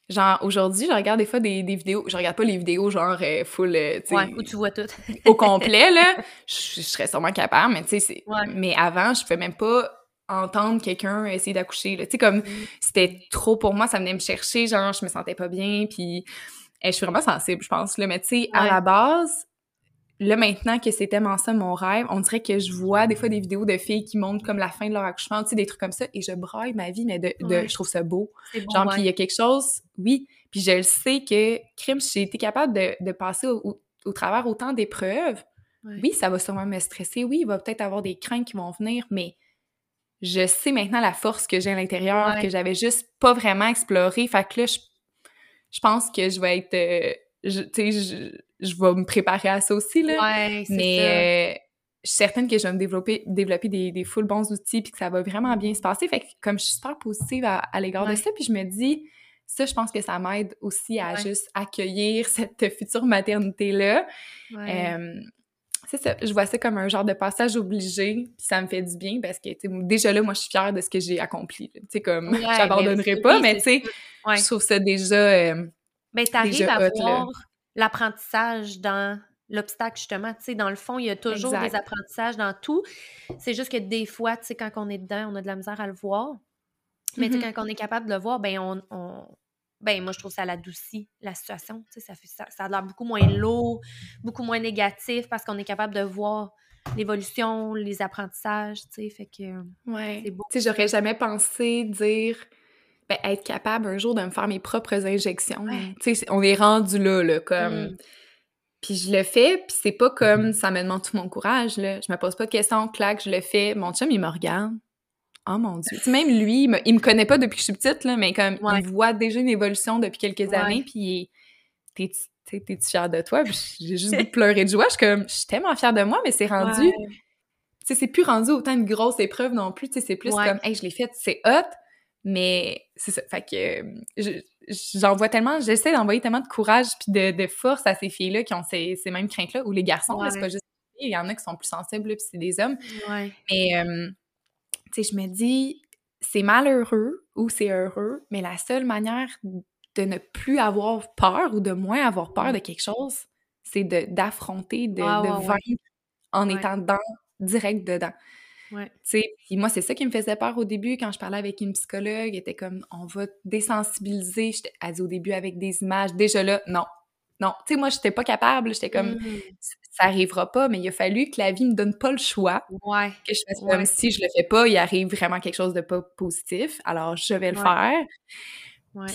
Genre, aujourd'hui, je regarde des fois des, des, vidéos. Je regarde pas les vidéos genre euh, full, euh, tu sais... Ouais, où tu vois tout. au complet, là. Je, serais sûrement capable, mais tu sais, c'est... Mais avant, je pouvais même pas entendre quelqu'un essayer d'accoucher, Tu sais, comme, mm. c'était trop pour moi, ça venait me chercher, genre, je me sentais pas bien, puis... Eh, je suis vraiment sensible, je pense, là. Mais tu sais, à la base, là, maintenant que c'est tellement ça mon rêve, on dirait que je vois des fois des vidéos de filles qui montrent comme la fin de leur accouchement, tu sais, des trucs comme ça, et je braille ma vie, mais de, de je trouve ça beau. Genre, puis il y a quelque chose, oui, puis je le sais que, crime, j'ai été capable de, de passer au, au, travers autant d'épreuves. Oui, ça va sûrement me stresser, oui, il va peut-être avoir des craintes qui vont venir, mais je sais maintenant la force que j'ai à l'intérieur, que j'avais juste pas vraiment exploré. Fait que là, je, je pense que je vais être... Euh, tu sais, je, je vais me préparer à ça aussi, là. Ouais, Mais euh, je suis certaine que je vais me développer, développer des, des full bons outils puis que ça va vraiment bien se passer. Fait que comme je suis super positive à, l'égard de ça, puis je me dis, ça, je pense que ça m'aide aussi à juste accueillir cette future maternité-là. Euh, c'est ça, je vois ça comme un genre de passage obligé, puis ça me fait du bien parce que déjà là, moi, je suis fière de ce que j'ai accompli. Tu sais, comme, j'abandonnerai pas, mais tu sais, je trouve ça déjà. Euh, ben, t'arrives à voir l'apprentissage dans l'obstacle, justement. Tu sais, dans le fond, il y a toujours des apprentissages dans tout. C'est juste que des fois, tu sais, quand on est dedans, on a de la misère à le voir. Mais mm-hmm. quand on est capable de le voir, ben on, ben moi je trouve ça l'adoucit la situation tu sais ça fait ça, ça a l'air beaucoup moins lourd beaucoup moins négatif parce qu'on est capable de voir l'évolution les apprentissages tu sais fait que ouais tu sais j'aurais jamais pensé dire ben, être capable un jour de me faire mes propres injections. Tu sais, on est rendu là, là, comme... Mm. Puis je le fais, puis c'est pas comme ça me demande tout mon courage, là. Je me pose pas de questions, claque, je le fais. Mon chum, il me regarde. Oh mon Dieu. même lui, il me, connaît pas depuis que je suis petite, là, mais comme il voit déjà une évolution depuis quelques années, puis t'es-tu fière de toi? J'ai juste de pleurer de joie. Je suis comme, je suis tellement fière de moi, mais c'est rendu... Tu sais, c'est plus rendu autant une grosse épreuve non plus, tu sais, c'est plus comme, hey, je l'ai faite, c'est hot, mais c'est ça. Fait que j'en vois tellement, j'essaie d'envoyer tellement de courage puis de, de, force à ces filles-là qui ont ces, ces mêmes craintes-là, ou les garçons, c'est pas juste il y en a qui sont plus sensibles, puis c'est des hommes. Ouais. Mais, euh, tu sais, je me dis, c'est malheureux ou c'est heureux, mais la seule manière de ne plus avoir peur ou de moins avoir peur de quelque chose, c'est d'affronter, de, de, vaincre en étant dans, direct dedans. Ouais. Moi, c'est ça qui me faisait peur au début quand je parlais avec une psychologue. Elle était comme, on va désensibiliser. Elle dit au début avec des images. Déjà là, non. Non. Tu sais, moi, j'étais pas capable. J'étais comme, mmh. Ça arrivera pas, mais il a fallu que la vie me donne pas le choix. Ouais. Que je fasse comme si je le fais pas, il arrive vraiment quelque chose de pas positif. Alors, je vais le faire.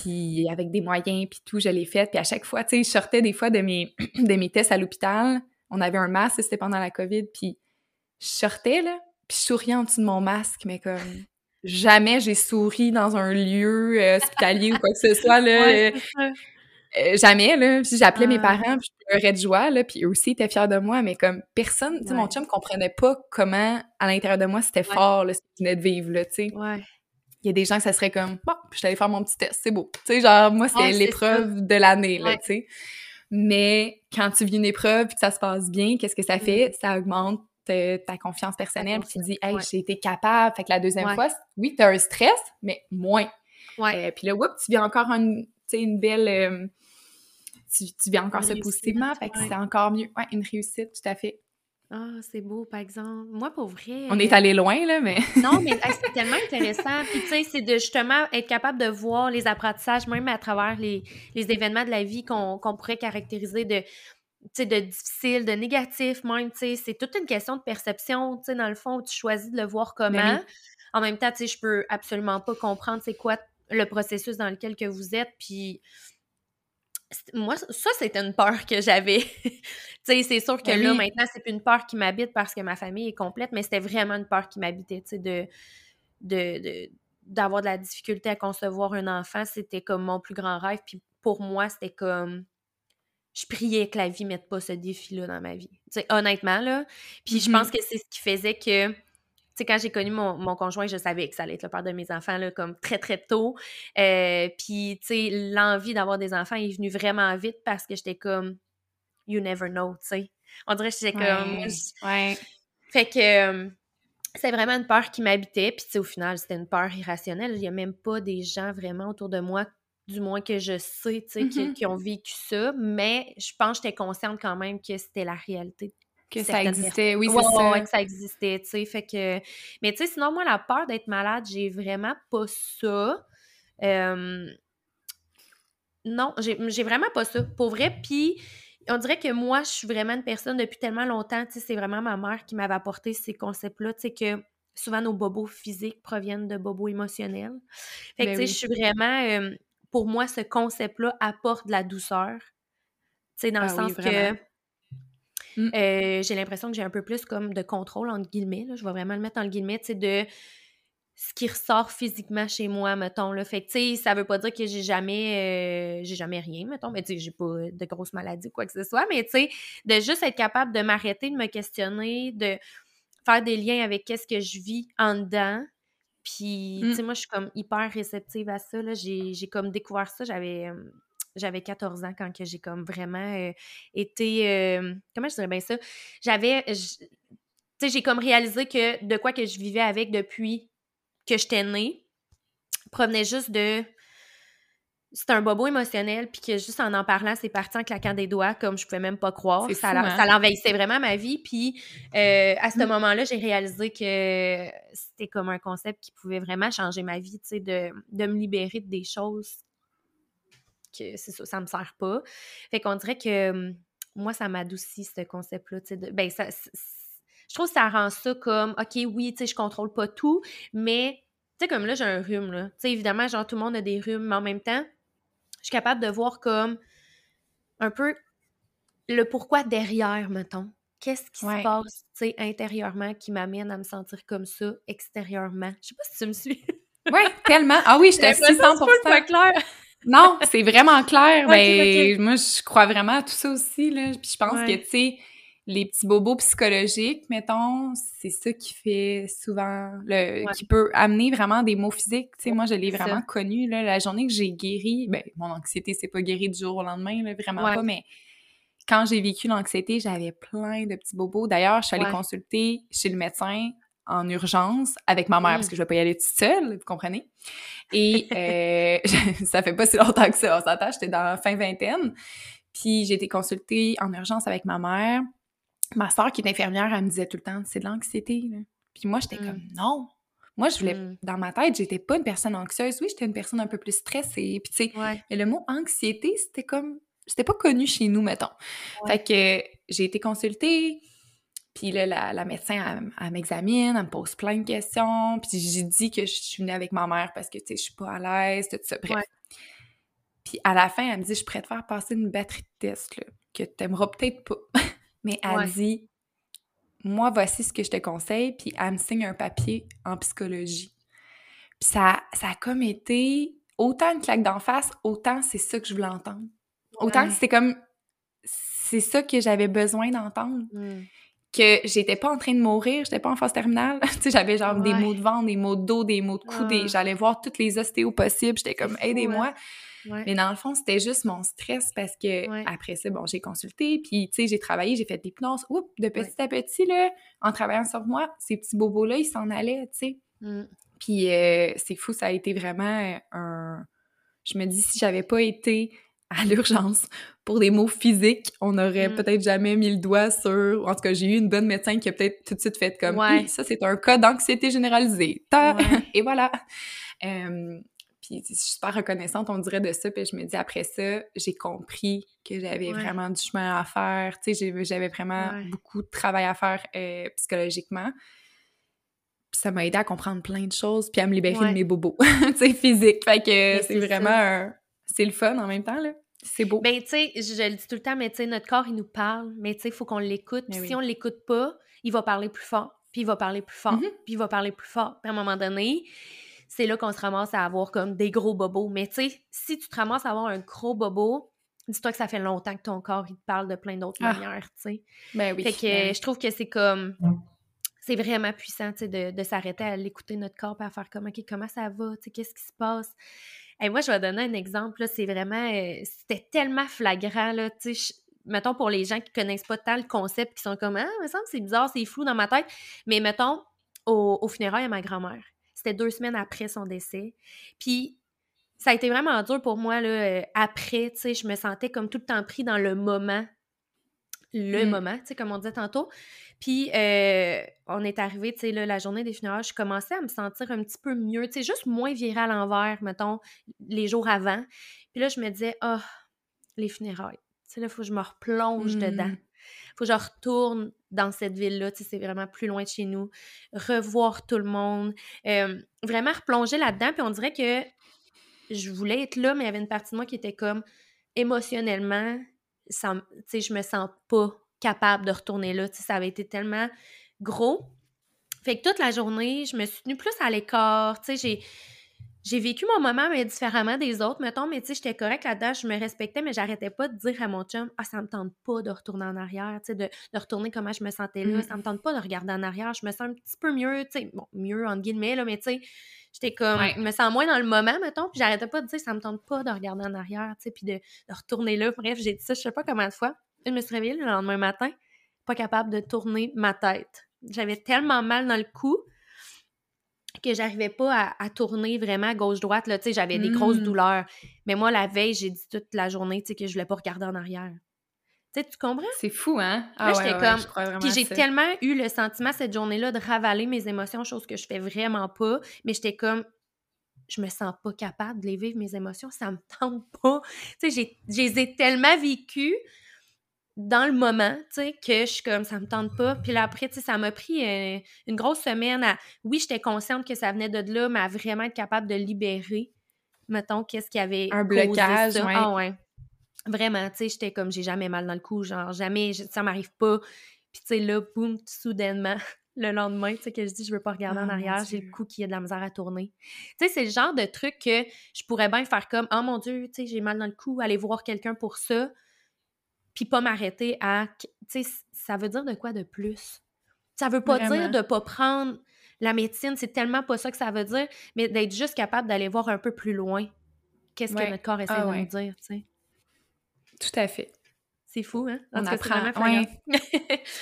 Puis avec des moyens, puis tout, je l'ai fait. Puis à chaque fois, tu sais, je sortais des fois de mes, de mes tests à l'hôpital. On avait un masque, c'était pendant la COVID, puis je sortais, là, puis je souriais en dessous de mon masque, mais comme jamais j'ai souri dans un lieu euh, hospitalier ou quoi que ce soit, là. Euh, euh, jamais, là. Puis j'appelais mes ah. parents, puis je pleurais de joie, là, puis eux aussi étaient fiers de moi, mais comme personne, tu sais, mon chum comprenait pas comment, à l'intérieur de moi, c'était fort, là, ce que je venais de vivre, là, tu sais. Ouais. Il y a des gens que ça serait comme, bon, je suis allée faire mon petit test, c'est beau. Tu sais, genre, moi, c'était l'épreuve de l'année, là, tu sais. Mais quand tu vis une épreuve puis que ça se passe bien, qu'est-ce que ça mmh. fait? Ça augmente ta confiance personnelle, puis tu dis, hey, j'ai été capable. Fait que la deuxième fois, oui, t'as un stress, mais moins. Ouais. Euh, puis là, oups, tu viens encore une, une belle. Euh, tu, tu viens encore ça positivement, fait que c'est encore mieux. Ouais, une réussite, tout à fait. Ah, c'est beau, par exemple. Moi, pour vrai. On est allé loin, là, mais. non, mais c'est tellement intéressant. Puis, tu sais, c'est de justement être capable de voir les apprentissages, même à travers les, les événements de la vie qu'on pourrait caractériser de de difficile, de négatif même, tu sais, c'est toute une question de perception, tu sais, dans le fond, tu choisis de le voir ben comment. En même temps, tu sais, je peux absolument pas comprendre c'est quoi le processus dans lequel que vous êtes, puis moi, ça, c'était une peur que j'avais. tu sais, c'est sûr que ben là, maintenant, c'est plus une peur qui m'habite parce que ma famille est complète, mais c'était vraiment une peur qui m'habitait, tu sais, de, de, d'avoir de la difficulté à concevoir un enfant, c'était comme mon plus grand rêve. Puis pour moi, c'était comme je priais que la vie mette pas ce défi-là dans ma vie. sais, honnêtement, là. Puis je pense mm-hmm. que c'est ce qui faisait que, tu sais, quand j'ai connu mon, conjoint, je savais que ça allait être le père de mes enfants, là, comme très, très tôt. Euh, puis, tu sais, l'envie d'avoir des enfants est venue vraiment vite parce que j'étais comme, you never know, tu sais. On dirait que j'étais comme... Ouais. Fait que... C'est vraiment une peur qui m'habitait, puis au final, c'était une peur irrationnelle. Il n'y a même pas des gens vraiment autour de moi du moins que je sais, tu sais, mm-hmm. qui, ont vécu ça, mais je pense que j'étais consciente quand même que c'était la réalité. Que ça existait, oui, c'est ça. que ça existait, tu sais, fait que... Mais tu sais, sinon, moi, la peur d'être malade, j'ai vraiment pas ça. Non, j'ai vraiment pas ça, pour vrai, puis on dirait que moi, je suis vraiment une personne depuis tellement longtemps, tu sais, c'est vraiment ma mère qui m'avait apporté ces concepts-là, tu sais, que souvent nos bobos physiques proviennent de bobos émotionnels. Fait que, ben tu sais, je suis vraiment pour moi, ce concept-là apporte de la douceur. Tu sais, dans le ah sens que mmh. euh, j'ai l'impression que j'ai un peu plus comme de contrôle, entre guillemets. Là. Je vais vraiment le mettre en guillemets, tu sais, de ce qui ressort physiquement chez moi, mettons. Là. Fait que, tu sais, ça veut pas dire que j'ai jamais, euh, j'ai jamais rien, mettons, mais tu sais, j'ai pas de grosses maladies ou quoi que ce soit, mais tu sais, de juste être capable de m'arrêter, de me questionner, de faire des liens avec qu'est-ce que je vis en dedans, puis, tu mmh. sais, moi, je suis comme hyper réceptive à ça. J'ai comme découvert ça. J'avais j'avais 14 ans quand j'ai comme vraiment été... comment je dirais bien ça? J'avais... Tu sais, j'ai comme réalisé que de quoi que je vivais avec depuis que j'étais née provenait juste de c'est un bobo émotionnel, puis que juste en en parlant, c'est parti en claquant des doigts, comme je pouvais même pas croire. Ça, hein? ça l'envahissait vraiment ma vie. Puis euh, à ce mm. moment-là, j'ai réalisé que c'était comme un concept qui pouvait vraiment changer ma vie, tu sais, de, de, me libérer de des choses que ça, ça me sert pas. Fait qu'on dirait que moi, ça m'adoucit, ce concept-là, ben, ça, je trouve que ça rend ça comme, OK, oui, tu sais, je contrôle pas tout, mais, tu sais, comme là, j'ai un rhume, là. Tu sais, évidemment, genre, tout le monde a des rhumes, mais en même temps, je suis capable de voir comme un peu le pourquoi derrière, mettons. Qu'est-ce qui se passe, tu sais, intérieurement qui m'amène à me sentir comme ça extérieurement? Je sais pas si tu me suis. oui, tellement. Ah oui, je t'assiste 100%. clair. Non, c'est vraiment clair. mais moi, je crois vraiment à tout ça aussi, là. Puis je pense que, tu sais, les petits bobos psychologiques, mettons, c'est ça qui fait souvent, le, qui peut amener vraiment des maux physiques. Tu sais, moi, je l'ai vraiment connu, là, la journée que j'ai guéri, ben, mon anxiété c'est pas guéri du jour au lendemain, là, vraiment pas, mais quand j'ai vécu l'anxiété, j'avais plein de petits bobos. D'ailleurs, je suis allée consulter chez le médecin en urgence avec ma mère, parce que je vais pas y aller toute seule, vous comprenez? Et euh, ça fait pas si longtemps que ça, on s'entend, j'étais dans la fin vingtaine. Puis j'ai été consultée en urgence avec ma mère ma soeur qui est infirmière, elle me disait tout le temps, c'est de l'anxiété. Puis moi, j'étais comme, mm. non. Moi, je voulais, mm. dans ma tête, j'étais pas une personne anxieuse. Oui, j'étais une personne un peu plus stressée. Puis, tu sais, mais le mot anxiété, c'était comme, c'était pas connu chez nous, mettons. Fait que j'ai été consultée. Puis là, la, médecin, elle, m'examine, elle me pose plein de questions. Puis j'ai dit que je suis venue avec ma mère parce que, tu sais, je suis pas à l'aise, tout ça. Bref. Puis à la fin, elle me dit, je pourrais te faire passer une batterie de test, là, que t'aimeras peut-être pas. mais elle dit Moi, voici ce que je te conseille, puis elle me signe un papier en psychologie. Puis ça, ça a comme été autant une claque d'en face, autant c'est ça que je voulais entendre. Autant que c'était comme c'est ça que j'avais besoin d'entendre. Mmh. Que j'étais pas en train de mourir, j'étais pas en phase terminale. tu sais, j'avais genre des maux de ventre, des maux de dos, des maux de cou, j'allais voir toutes les ostéos possibles, j'étais comme aidez-moi. Mais dans le fond, c'était juste mon stress parce que après ça, bon, j'ai consulté, puis tu sais, j'ai travaillé, j'ai fait des l'hypnose. Oups, de petit à petit, là, en travaillant sur moi, ces petits bobos-là, ils s'en allaient, tu sais. Mmh. Puis euh, c'est fou, ça a été vraiment un... Je me dis, si j'avais pas été à l'urgence pour des mots physiques, on n'aurait mmh. peut-être jamais mis le doigt sur... En tout cas, j'ai eu une bonne médecin qui a peut-être tout de suite fait comme oui, ça, c'est un cas d'anxiété généralisée. Et voilà! Puis je suis super reconnaissante, on dirait, de ça. Puis je me dis, après ça, j'ai compris que j'avais vraiment du chemin à faire. Tu sais, j'avais vraiment beaucoup de travail à faire euh, psychologiquement. Puis ça m'a aidé à comprendre plein de choses, puis à me libérer de mes bobos, tu sais, physiques. Fait que c'est vraiment... C'est le fun en même temps, là. C'est beau. Ben, tu sais, je, le dis tout le temps, mais tu sais, notre corps, il nous parle, mais tu sais, il faut qu'on l'écoute. Puis si on l'écoute pas, il va parler plus fort, puis il va parler plus fort, mm-hmm. puis il va parler plus fort. Puis à un moment donné, c'est là qu'on se ramasse à avoir comme des gros bobos. Mais tu sais, si tu te ramasses à avoir un gros bobo, dis-toi que ça fait longtemps que ton corps, il te parle de plein d'autres ah. manières, tu sais. Ben oui. Fait que ben je trouve que c'est comme... C'est vraiment puissant, tu sais, de, de s'arrêter à l'écouter notre corps et à faire comme, OK, comment ça va, tu sais, qu'est-ce qui se passe? Et moi, je vais donner un exemple, c'est vraiment... Euh, c'était tellement flagrant, là, mettons pour les gens qui connaissent pas tant le concept, qui sont comme, ah, me semble c'est bizarre, c'est flou dans ma tête, mais mettons, au, au funérailles à ma grand-mère, c'était deux semaines après son décès, puis ça a été vraiment dur pour moi, là, euh, après, tu sais, je me sentais comme tout le temps pris dans le moment, le mmh. moment, tu sais, comme on disait tantôt. Puis, euh, on est arrivé, tu sais, la journée des funérailles, je commençais à me sentir un petit peu mieux, tu sais, juste moins virée à l'envers, mettons, les jours avant. Puis là, je me disais, ah, les funérailles, tu sais, là, il faut que je me replonge dedans. Mmh. faut que je retourne dans cette ville-là, tu sais, c'est vraiment plus loin de chez nous. Revoir tout le monde, euh, vraiment replonger là-dedans. Puis on dirait que je voulais être là, mais il y avait une partie de moi qui était comme émotionnellement, ça, je me sens pas capable de retourner là. Ça avait été tellement gros. Fait que toute la journée, je me suis tenue plus à l'écart. J'ai j'ai vécu mon moment, mais différemment des autres, mettons, mais tu sais, j'étais correcte là-dedans, je me respectais, mais j'arrêtais pas de dire à mon chum, ah, ça me tente pas de retourner en arrière, tu sais, de, de, retourner comment je me sentais là, mm. ça me tente pas de regarder en arrière, je me sens un petit peu mieux, tu sais, bon, mieux, entre guillemets, là, mais tu sais, j'étais comme, je me sens moins dans le moment, mettons, puis j'arrêtais pas de dire, ça me tente pas de regarder en arrière, tu sais, puis de, de, retourner là, bref, j'ai dit ça, je sais pas combien de fois, je me suis réveillée le lendemain matin, pas capable de tourner ma tête. J'avais tellement mal dans le cou, que j'arrivais pas à, tourner vraiment à gauche-droite. Là, j'avais des grosses mmh. douleurs. Mais moi, la veille, j'ai dit toute la journée que je voulais pas regarder en arrière. tu comprends? C'est fou, hein? Ah, j'étais comme... Puis j'ai tellement eu le sentiment cette journée-là de ravaler mes émotions, chose que je fais vraiment pas. Mais j'étais comme... Je me sens pas capable de les vivre, mes émotions. Ça me tente pas. Tu sais, je les ai tellement vécues dans le moment, tu sais, que je suis comme, ça me tente pas. Puis là, après, tu sais, ça m'a pris euh, une grosse semaine à, oui, j'étais consciente que ça venait de là, mais à vraiment être capable de libérer, mettons, qu'est-ce qu'il y avait. Un blocage, ça. Ah ouais. Vraiment, tu sais, j'étais comme, j'ai jamais mal dans le cou, genre, jamais, ça m'arrive pas. Puis tu sais, là, boum, soudainement, le lendemain, tu sais, que je dis, je veux pas regarder en ah, arrière, j'ai le cou qui a de la misère à tourner. Tu sais, c'est le genre de truc que je pourrais bien faire comme, oh mon Dieu, tu sais, j'ai mal dans le cou, aller voir quelqu'un pour ça puis pas m'arrêter à. Tu sais, ça veut dire de quoi de plus? Ça veut pas dire de pas prendre la médecine, c'est tellement pas ça que ça veut dire, mais d'être juste capable d'aller voir un peu plus loin qu'est-ce que notre corps essaie ah de nous dire, tu sais. Tout à fait. C'est fou, hein? On apprend.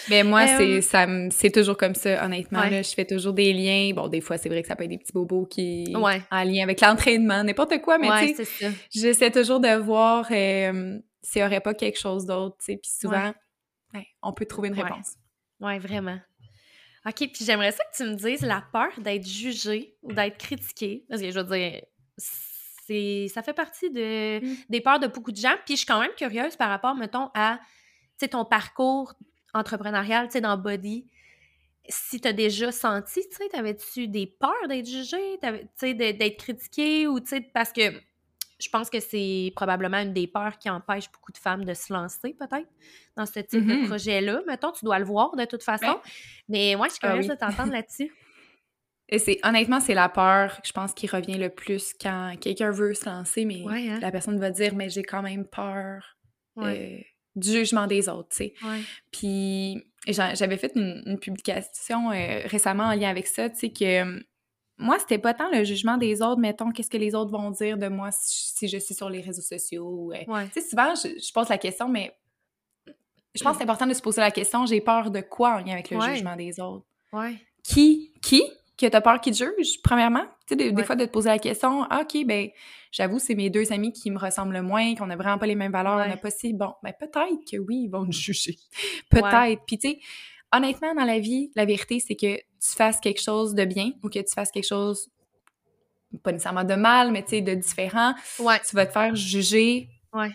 Mais moi, c'est ça c'est toujours comme ça, honnêtement. Là, je fais toujours des liens. Bon, des fois, c'est vrai que ça peut être des petits bobos qui en lien avec l'entraînement, n'importe quoi, mais tu sais, j'essaie toujours de voir euh, s'il n'y aurait pas quelque chose d'autre, tu sais. Puis souvent, on peut trouver une réponse. Oui, vraiment. OK, puis j'aimerais ça que tu me dises la peur d'être jugé ou d'être critiqué. Parce que je veux dire, c'est, ça fait partie de, mm. des peurs de beaucoup de gens. Puis je suis quand même curieuse par rapport, mettons, à ton parcours entrepreneurial, tu sais, dans Body. Si tu as déjà senti, tu sais, t'avais-tu des peurs d'être jugé, tu sais, d'être critiqué ou, tu sais, parce que je pense que c'est probablement une des peurs qui empêche beaucoup de femmes de se lancer, peut-être, dans ce type de mm-hmm. projet-là. Mettons, tu dois le voir de toute façon. Mais moi, je suis ah curieuse de t'entendre là-dessus. Et c'est honnêtement, c'est la peur, je pense, qui revient le plus quand quelqu'un veut se lancer, mais hein. la personne va dire, mais j'ai quand même peur euh, du jugement des autres, tu sais. Puis j'avais fait une, publication euh, récemment en lien avec ça, tu sais, que moi, c'était pas tant le jugement des autres, mettons, qu'est-ce que les autres vont dire de moi si, je suis sur les réseaux sociaux. Euh, tu sais, souvent, je, pose la question, mais je pense que c'est important de se poser la question, j'ai peur de quoi en lien avec le jugement des autres? Ouais. Qui? Qui? Que t'as peur qu'ils te jugent, premièrement? Tu sais, des fois, de te poser la question, ah, OK, ben, j'avoue, c'est mes deux amis qui me ressemblent le moins, qu'on n'a vraiment pas les mêmes valeurs, on n'a pas si... Bon, ben, peut-être que oui, ils vont me juger. peut-être. Puis, tu sais, honnêtement, dans la vie, la vérité, c'est que tu fasses quelque chose de bien ou que tu fasses quelque chose, pas nécessairement de mal, mais tu sais, de différent, ouais. tu vas te faire juger ouais.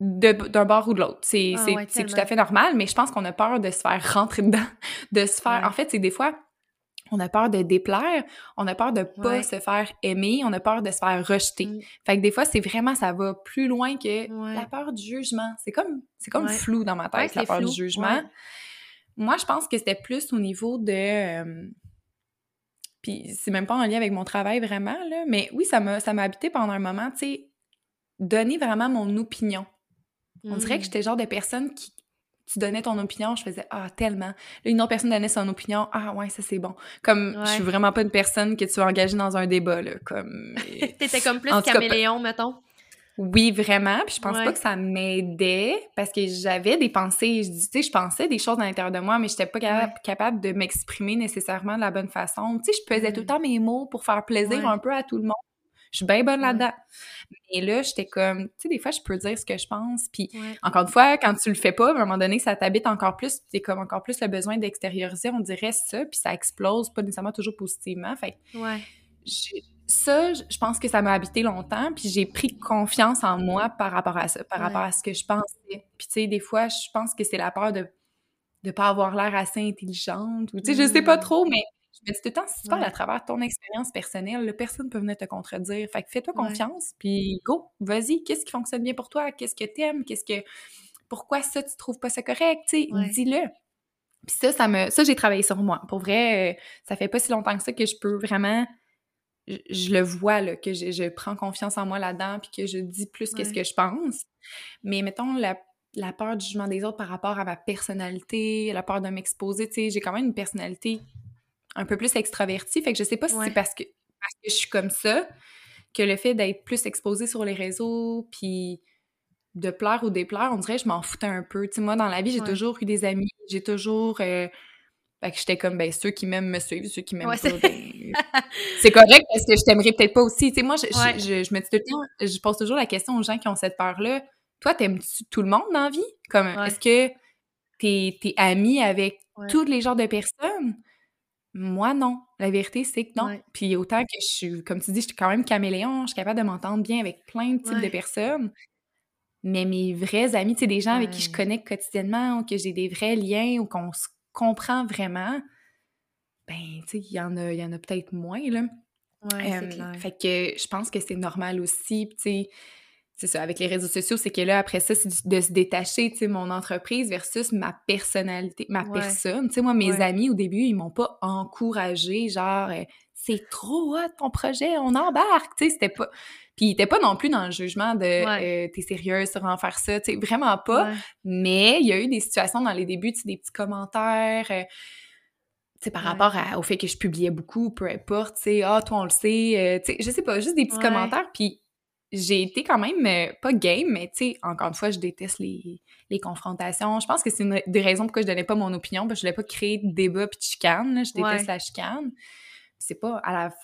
d'un bord ou de l'autre. C'est ah tout à fait normal, mais je pense qu'on a peur de se faire rentrer dedans, de se faire... En fait, c'est des fois, on a peur de déplaire, on a peur de pas se faire aimer, on a peur de se faire rejeter. Mm. Fait que des fois, c'est vraiment, ça va plus loin que la peur du jugement. C'est comme, c'est comme flou dans ma tête, la peur du jugement. Moi, je pense que c'était plus au niveau de... Euh, puis c'est même pas en lien avec mon travail vraiment, là, mais oui, ça m'a, ça m'a habité pendant un moment, tu sais, donner vraiment mon opinion. On dirait que mm. j'étais genre de personne qui, tu donnais ton opinion, je faisais ah tellement. Là, une autre personne donnait son opinion, ah ouais, ça c'est bon. Comme je suis vraiment pas une personne que tu vas engager dans un débat là, comme T'étais comme plus caméléon mettons. Oui, vraiment. Puis je pense pas que ça m'aidait parce que j'avais des pensées. Je disais, je pensais des choses à l'intérieur de moi, mais j'étais pas capable, de m'exprimer nécessairement de la bonne façon. Tu sais, je pesais tout le mm. temps mes mots pour faire plaisir un peu à tout le monde. Je suis bien bonne là-dedans. Mais là, j'étais comme, tu sais, des fois, je peux dire ce que je pense. Puis, encore une fois, quand tu le fais pas, à un moment donné, ça t'habite encore plus. Puis, comme encore plus le besoin d'extérioriser, on dirait ça. Puis, ça explose, pas nécessairement toujours positivement. Fait ouais. Ça, je pense que ça m'a habité longtemps. Puis, j'ai pris confiance en moi par rapport à ça, par rapport à ce que je pensais. Puis, tu sais, des fois, je pense que c'est la peur de de pas avoir l'air assez intelligente ou tu sais je sais pas mmh. trop mais je me dis tout le temps, si tu parles à travers ton expérience personnelle, personne peut venir te contredire. Fait que fais-toi confiance, puis go, vas-y, qu'est-ce qui fonctionne bien pour toi? Qu'est-ce que t'aimes? Qu'est-ce que... Pourquoi ça, tu trouves pas ça correct? Tu sais, dis-le. Puis ça, ça me... Ça, j'ai travaillé sur moi. Pour vrai, euh, ça fait pas si longtemps que ça que je peux vraiment... Je, le vois, là, que je, prends confiance en moi là-dedans, puis que je dis plus qu'est-ce que je pense. Mais mettons, la la peur du jugement des autres par rapport à ma personnalité, la peur de m'exposer, tu sais, j'ai quand même une personnalité un peu plus extraverti. Fait que je sais pas si c'est parce que, parce que je suis comme ça que le fait d'être plus exposée sur les réseaux, puis de plaire ou déplaire, on dirait que je m'en foutais un peu. Tu sais, moi, dans la vie, j'ai toujours eu des amis, j'ai toujours... Euh, fait que j'étais comme, ben, ceux qui m'aiment me suivent, ceux qui m'aiment pas, ben, c'est correct parce que je t'aimerais peut-être pas aussi. Tu sais, moi, je, je, me dis tout le temps, je pose toujours la question aux gens qui ont cette peur-là. Toi, t'aimes-tu tout le monde dans la vie? Comme, est-ce que t'es es ami avec tous les genres de personnes? Moi, non. La vérité, c'est que non. Puis autant que je suis, comme tu dis, je suis quand même caméléon, je suis capable de m'entendre bien avec plein de types de personnes. Mais mes vrais amis, tu sais, des gens avec qui je connecte quotidiennement ou que j'ai des vrais liens ou qu'on se comprend vraiment, ben, tu sais, il y en a, y en a peut-être moins, là. Ouais, Fait que je pense que c'est normal aussi, tu sais c'est ça, avec les réseaux sociaux, c'est que là, après ça, c'est de se détacher, tu sais, mon entreprise versus ma personnalité, ma personne. Tu sais, moi, mes amis, au début, ils m'ont pas encouragé, genre, euh, c'est trop hot ton projet, on embarque, tu sais, c'était pas... Puis il était pas non plus dans le jugement de euh, t'es sérieuse sur en faire ça, tu sais, vraiment pas. Mais il y a eu des situations dans les débuts, tu sais, des petits commentaires... Euh, tu sais, par rapport au fait que je publiais beaucoup, peu importe, tu sais, ah, toi, on le sait, tu sais, je sais pas, juste des petits commentaires, puis j'ai été quand même euh, pas game, mais tu sais, encore une fois, je déteste les, les confrontations. Je pense que c'est une des raisons pourquoi je donnais pas mon opinion, parce que je voulais pas créer de débat puis de chicane. Je déteste la chicane. C'est pas à la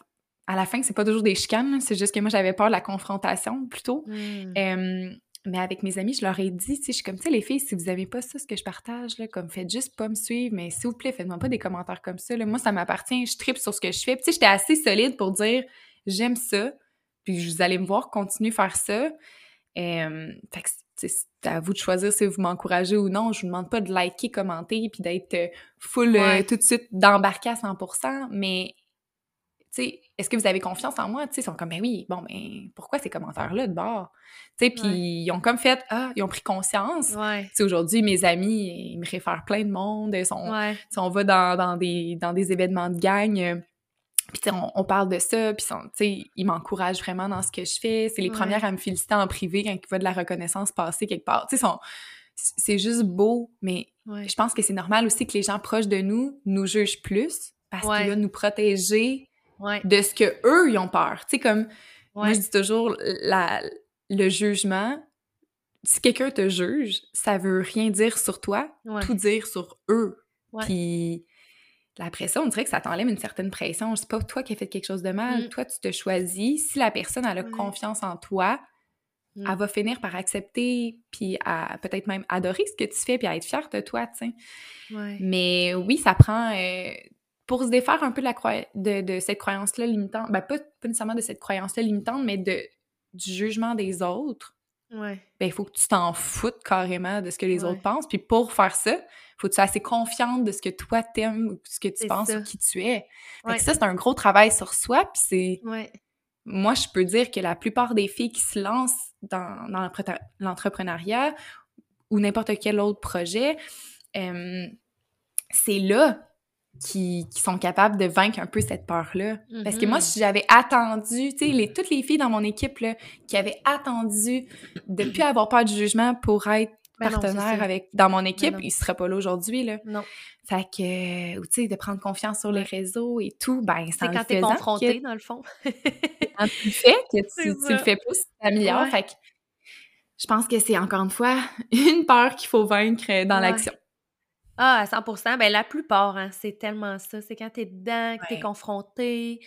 à la fin, c'est pas toujours des chicanes, c'est juste que moi j'avais peur de la confrontation plutôt. Mmh. mais avec mes amis, je leur ai dit, tu sais, je suis comme, tu sais, les filles, si vous aimez pas ça, ce que je partage, là, comme, faites juste pas me suivre, mais s'il vous plaît, faites-moi pas des commentaires comme ça, là. Moi, ça m'appartient, je tripe sur ce que je fais. tu sais, j'étais assez solide pour dire, j'aime ça, puis vous allez me voir continuer à faire ça. Euh, fait que c'est à vous de choisir si vous m'encouragez ou non. Je vous demande pas de liker, commenter, puis d'être euh, full euh, tout de suite d'embarquer à 100%, mais est-ce que vous avez confiance en moi? Ils sont comme, ben oui, bon, ben pourquoi ces commentaires-là de bord? Puis ils ont comme fait, ah, ils ont pris conscience. Aujourd'hui, mes amis, ils me réfèrent plein de monde. Ils sont, si on va dans, dans, des, dans des événements de gang, puis on, on, parle de ça, puis ils m'encouragent vraiment dans ce que je fais. C'est les premières à me féliciter en privé quand il voient de la reconnaissance passer quelque part. C'est juste beau, mais je pense que c'est normal aussi que les gens proches de nous nous jugent plus parce qu'ils veulent nous protéger de ce que eux ils ont peur. Tu sais, comme moi je dis toujours, la, le jugement, si quelqu'un te juge, ça veut rien dire sur toi, tout dire sur eux. Puis après ça, on dirait que ça t'enlève une certaine pression. C'est pas toi qui as fait quelque chose de mal. Mm. Toi, tu te choisis. Si la personne a confiance en toi, mm. elle va finir par accepter, puis à peut-être même adorer ce que tu fais, puis à être fière de toi, tu sais. Mais oui, ça prend... Euh, pour se défaire un peu de, la de, de cette croyance-là limitante, ben pas, pas, nécessairement de cette croyance-là limitante, mais de, du jugement des autres, ben il faut que tu t'en foutes carrément de ce que les autres pensent. Puis pour faire ça, faut que tu sois assez confiante de ce que toi t'aimes ou ce que tu penses ou qui tu es. Fait que ça, c'est un gros travail sur soi, puis c'est... Moi, je peux dire que la plupart des filles qui se lancent dans, dans l'entrepreneuriat ou n'importe quel autre projet, c'est là qui, qui, sont capables de vaincre un peu cette peur-là. Parce que moi, si j'avais attendu, tu sais, les, toutes les filles dans mon équipe là, qui avaient attendu de plus avoir peur du jugement pour être Ben partenaire avec dans mon équipe, non. ils seraient pas là aujourd'hui, là. Non. Fait que, ou tu sais, de prendre confiance sur les réseaux et tout, ben, C'est quand t'es confronté, que- dans le fond. quand tu le fais, que tu, tu le fais plus, tu t'améliores. Ouais. Fait que je pense que c'est encore une fois une peur qu'il faut vaincre euh, dans Ouais. l'action. Ah, à 100% Ben, la plupart, hein, c'est tellement ça. C'est quand t'es dedans, que t'es confronté.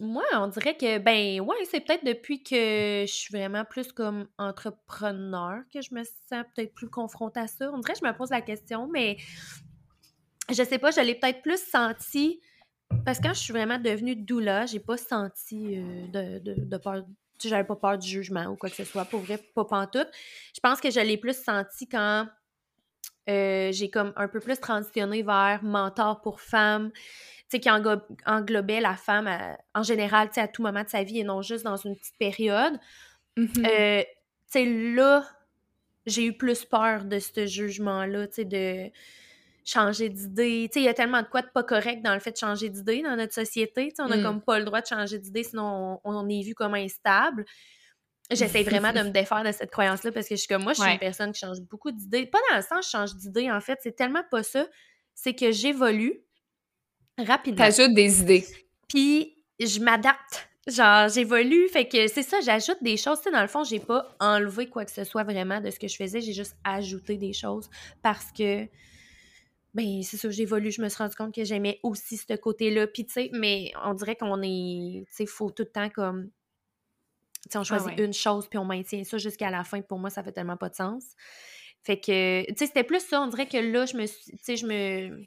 Moi, on dirait que, ben, ouais, c'est peut-être depuis que je suis vraiment plus comme entrepreneur que je me sens peut-être plus confrontée à ça. On dirait que je me pose la question, mais je sais pas, je l'ai peut-être plus senti parce que quand je suis vraiment devenue doula, j'ai pas senti euh, de, de, de peur. Tu sais, j'avais pas peur du jugement ou quoi que ce soit. Pour vrai, pas pantoute. Je pense que je l'ai plus senti quand euh, j'ai comme un peu plus transitionné vers mentor pour femmes, tu sais, qui englo- englobait la femme à- en général, tu sais, à tout moment de sa vie et non juste dans une petite période. Mhm. Euh, tu sais, là, j'ai eu plus peur de ce jugement-là, tu sais, de changer d'idée. Tu sais, il y a tellement de quoi de pas correct dans le fait de changer d'idée dans notre société. Tu sais, on a Mm. comme pas le droit de changer d'idée, sinon on, on est vu comme instable. J'essaie vraiment de me défaire de cette croyance-là parce que je suis comme moi, je suis Ouais. une personne qui change beaucoup d'idées. Pas dans le sens je change d'idée, en fait, c'est tellement pas ça. C'est que j'évolue rapidement. T'ajoutes des idées. Puis je m'adapte. Genre, j'évolue. Fait que c'est ça, j'ajoute des choses. Tu sais, dans le fond, j'ai pas enlevé quoi que ce soit vraiment de ce que je faisais. J'ai juste ajouté des choses parce que, ben, c'est ça, j'évolue. Je me suis rendu compte que j'aimais aussi ce côté-là. Puis, tu sais, mais on dirait qu'on est. Tu sais, faut tout le temps comme. On choisit ouais. une chose puis on maintient ça jusqu'à la fin. Pour moi, ça fait tellement pas de sens. Fait que, tu sais, c'était plus ça. On dirait que là, je me suis. Tu sais, je me.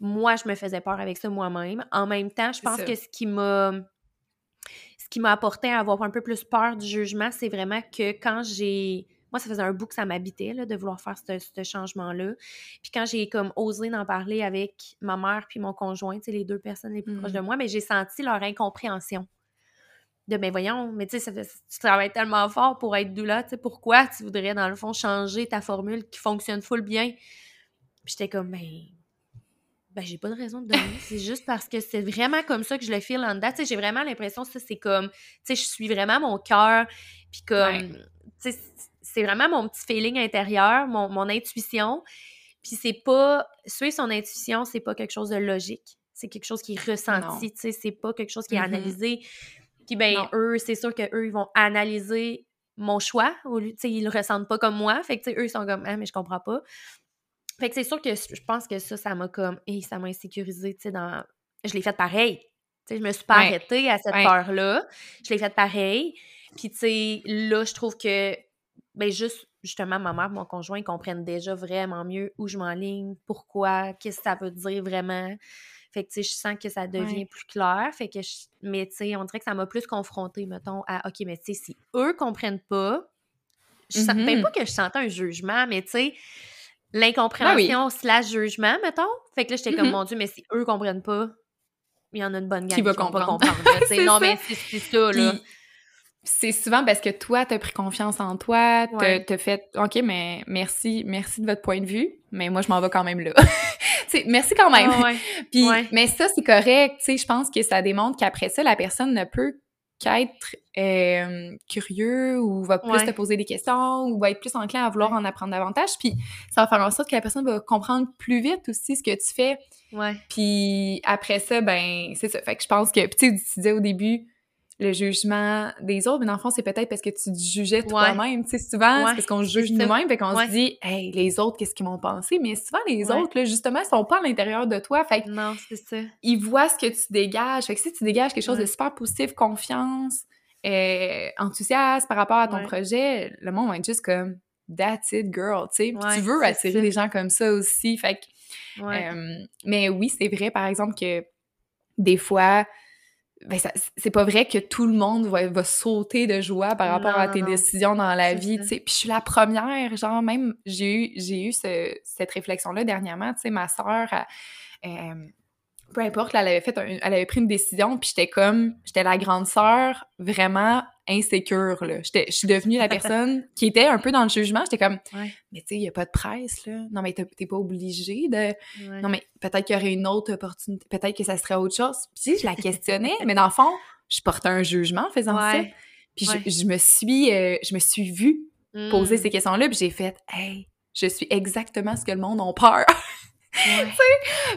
Moi, je me faisais peur avec ça moi-même. En même temps, je pense que ce qui m'a ce qui m'a apporté à avoir un peu plus peur du jugement, c'est vraiment que quand j'ai. Moi, ça faisait un bout que ça m'habitait, là, de vouloir faire ce, changement-là. Puis quand j'ai comme osé d'en parler avec ma mère puis mon conjoint, tu sais, les deux personnes les plus proches de moi, mais j'ai senti leur incompréhension. De, ben voyons, mais tu sais, tu travailles tellement fort pour être doula, tu sais, pourquoi tu voudrais, dans le fond, changer ta formule qui fonctionne full bien? Puis j'étais comme, ben, ben j'ai pas de raison de donner. c'est juste parce que c'est vraiment comme ça que je le feel en dedans. Tu sais, j'ai vraiment l'impression que ça, c'est comme, tu sais, je suis vraiment mon cœur, puis comme, Ouais. tu sais, c'est vraiment mon petit feeling intérieur, mon, mon intuition. Puis c'est pas, suivre son intuition, c'est pas quelque chose de logique. C'est quelque chose qui est ressenti, tu sais, c'est pas quelque chose qui est Mhm. analysé. Puis ben, Non. eux, c'est sûr qu'eux, ils vont analyser mon choix, au lieu, tu sais, ils le ressentent pas comme moi. Fait que, tu sais, eux, ils sont comme, ah, mais je comprends pas. Fait que c'est sûr que je pense que ça, ça m'a comme, et ça m'a insécurisé, tu sais, dans. Je l'ai fait pareil. Tu sais, je me suis pas Ouais. arrêtée à cette Ouais. peur-là. Je l'ai fait pareil. Puis, tu sais, là, je trouve que, ben, juste, justement, ma mère, mon conjoint, ils comprennent déjà vraiment mieux où je m'enligne, pourquoi, qu'est-ce que ça veut dire vraiment. Fait que, tu sais, je sens que ça devient Ouais. plus clair. Fait que, je- mais, tu sais, on dirait que ça m'a plus confrontée, mettons, à, OK, mais, tu sais, si eux comprennent pas, je sens, ben, Mhm. pas que je sentais un jugement, mais, tu sais, l'incompréhension slash jugement, mettons. Fait que là, j'étais comme, Mhm. mon Dieu, mais si eux comprennent pas, il y en a une bonne gang Qui va vont pas comprendre. comprendre. non, ça. mais c'est c'est ça, là. Puis, c'est souvent parce que toi, t'as pris confiance en toi, t'as Ouais. fait « OK, mais merci, merci de votre point de vue, mais moi, je m'en vais quand même là. » merci quand même. Ouais. Puis, Ouais. mais ça, c'est correct. Je pense que ça démontre qu'après ça, la personne ne peut qu'être euh, curieux ou va plus te poser des questions ou va être plus enclin à vouloir en apprendre davantage. Puis, ça va faire en sorte que la personne va comprendre plus vite aussi ce que tu fais. Ouais. Puis après ça, ben, c'est ça. Fait que je pense que, tu disais au début, le jugement des autres, mais dans le fond, c'est peut-être parce que tu te jugeais toi-même. Tu sais, souvent, Ouais, c'est parce qu'on juge nous-mêmes, fait qu'on Ouais. se dit, hey, les autres, qu'est-ce qu'ils vont penser? Mais souvent, les autres, là, justement, ils sont pas à l'intérieur de toi. Fait Non, c'est ça. qu'ils voient ce que tu dégages. Fait que si tu dégages quelque chose de super positif, confiance, euh, enthousiasme par rapport à ton projet, le monde va être juste comme, that's it, girl, tu sais. Tu veux attirer des gens comme ça aussi. Fait que euh, mais oui, c'est vrai, par exemple, que des fois, ben c'est pas vrai que tout le monde va, va sauter de joie par rapport à tes non. décisions dans la vie, tu sais. Puis je suis la première, genre, même, j'ai eu, j'ai eu ce- cette réflexion-là dernièrement, tu sais, ma sœur, euh, peu importe, là, elle avait fait elle avait pris une décision, puis j'étais comme, j'étais la grande sœur vraiment insécure, là. je suis devenue la personne qui était un peu dans le jugement. J'étais comme, mais tu sais, il y a pas de presse, là. Non, mais t'es pas obligé de... Non, mais peut-être qu'il y aurait une autre opportunité. Peut-être que ça serait autre chose. Puis je la questionnais, mais dans le fond, je portais un jugement en faisant ça. Puis je, me suis, euh, je me suis vue poser hmm. ces questions-là, puis j'ai fait, hey, je suis exactement ce que le monde a peur.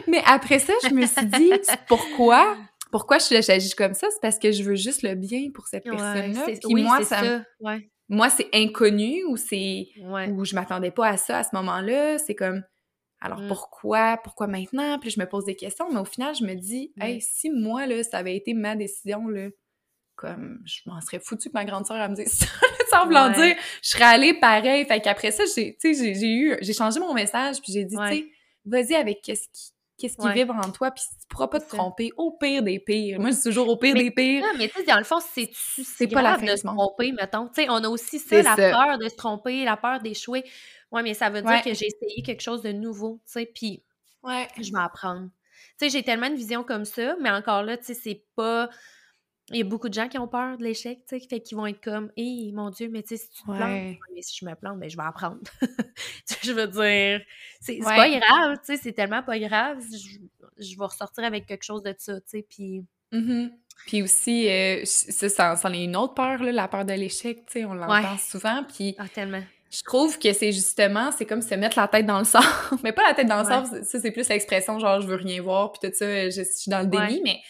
mais après ça, je me suis dit, pourquoi? Pourquoi j'agis comme ça? C'est parce que je veux juste le bien pour cette personne-là. Puis moi, ça, moi, c'est inconnu ou c'est ou je m'attendais pas à ça à ce moment-là. C'est comme alors mmh. pourquoi, pourquoi maintenant? Puis je me pose des questions, mais au final, je me dis, hey, si moi, là, ça avait été ma décision, là, comme je m'en serais foutu que ma grande sœur elle me dise ça, sans vouloir dire, je serais allée pareil. Fait qu'après ça, j'ai, j'ai eu, j'ai changé mon message, puis j'ai dit, tu sais, vas-y avec qu'est-ce qui qu'est-ce qui vibre en toi, puis tu pourras pas te tromper au pire des pires. Moi, je toujours au pire des pires. Non, mais tu sais, dans le fond, c'est c'est pas la de se tromper, mettons. Tu sais, on a aussi ça, la peur de se tromper, la peur d'échouer. Ouais, mais ça veut dire que j'ai essayé quelque chose de nouveau, tu sais, puis ouais. je vais apprendre. Tu sais, j'ai tellement de visions comme ça, mais encore là, tu sais, c'est pas il y a beaucoup de gens qui ont peur de l'échec, tu sais, fait qu'ils vont être comme, hé, mon Dieu, mais tu sais, si tu te plantes, mais si je me plante, ben, je vais apprendre. je veux dire, c'est pas grave, tu sais, c'est tellement pas grave, je, vais ressortir avec quelque chose de ça, tu sais, puis. Mm-hmm. Puis aussi, euh, ça, ça, est une autre peur, là, la peur de l'échec, tu sais, on l'entend souvent, puis. Ah, tellement. Je trouve que c'est justement, c'est comme se mettre la tête dans le sang. mais pas la tête dans le sang, ça, c'est plus l'expression genre, je veux rien voir, puis tout ça, je, suis dans le déni, mais.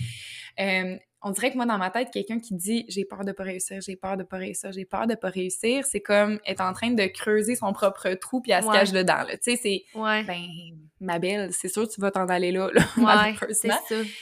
Euh, on dirait que moi, dans ma tête, quelqu'un qui dit j'ai peur de pas réussir, j'ai peur de pas réussir, j'ai peur de pas réussir, c'est comme être en train de creuser son propre trou puis elle se cache dedans. Tu sais, c'est ben ma belle, c'est sûr tu vas t'en aller là, là c'est ça.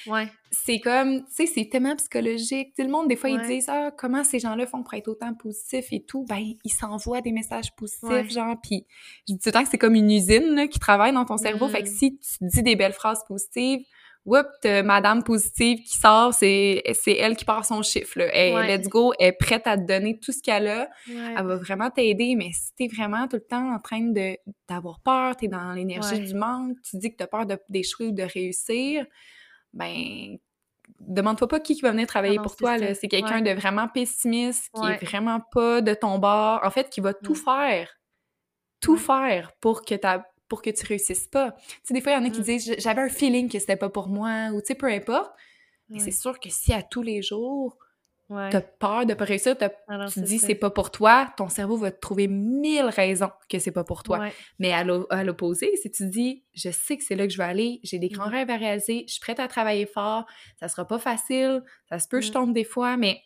Ouais. C'est comme, tu sais, c'est tellement psychologique. Tout le monde, des fois, ils disent ah comment ces gens-là font pour être autant positifs et tout? Ben ils s'envoient des messages positifs, genre. Puis je dis tout le temps que c'est comme une usine là, qui travaille dans ton cerveau. Fait que mm. si tu dis des belles phrases positives whoop, madame positive qui sort, c'est elle qui part son chiffre. Là. Elle, let's go, elle est prête à te donner tout ce qu'elle a. Elle va vraiment t'aider, mais si t'es vraiment tout le temps en train de d'avoir peur, t'es dans l'énergie du manque, tu dis que t'as peur d'échouer ou de réussir, ben demande-toi pas qui, qui va venir travailler ah pour toi. C'est quelqu'un de vraiment pessimiste, qui est vraiment pas de ton bord, en fait, qui va tout mm. faire, tout faire pour que ta pour que tu réussisses pas. Tu sais, des fois, il y en a qui mm. disent « j'avais un feeling que c'était pas pour moi » ou tu sais, peu importe. Mais c'est sûr que si à tous les jours, tu t'as peur de pas réussir, tu te dis c'est pas pour toi, ton cerveau va te trouver mille raisons que c'est pas pour toi. Mais à l'opposé, si tu dis je sais que c'est là que je vais aller, j'ai des grands mm. rêves à réaliser, je suis prête à travailler fort, ça sera pas facile, ça se peut je mm. tombe des fois, mais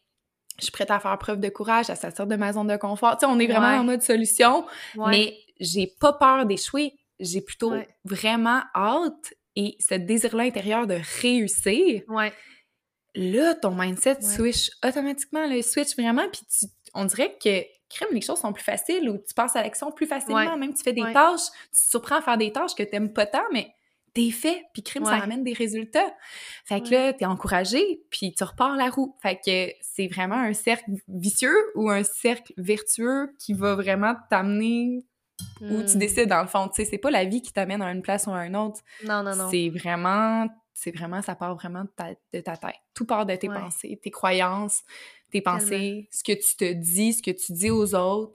je suis prête à faire preuve de courage, à sortir de ma zone de confort. Tu sais, on est vraiment en mode solution, mais j'ai pas peur d'échouer j'ai plutôt vraiment hâte et ce désir-là intérieur de réussir. Ouais. Là, ton mindset switch automatiquement, le switch vraiment, puis on dirait que crème, les choses sont plus faciles ou tu passes à l'action plus facilement, même tu fais des tâches, tu te surprends à faire des tâches que t'aimes pas tant, mais t'es fait, puis crime, ça amène des résultats. Fait que là, t'es encouragé, puis tu repars la roue. Fait que c'est vraiment un cercle vicieux ou un cercle vertueux qui va vraiment t'amener où tu hmm. décides dans le fond. Tu sais, c'est pas la vie qui t'amène à une place ou à une autre. Non, non, non. C'est vraiment, c'est vraiment, ça part vraiment de ta, de ta tête. Tout part de tes pensées, tes croyances, tes pensées, ce que tu te dis, ce que tu dis aux autres.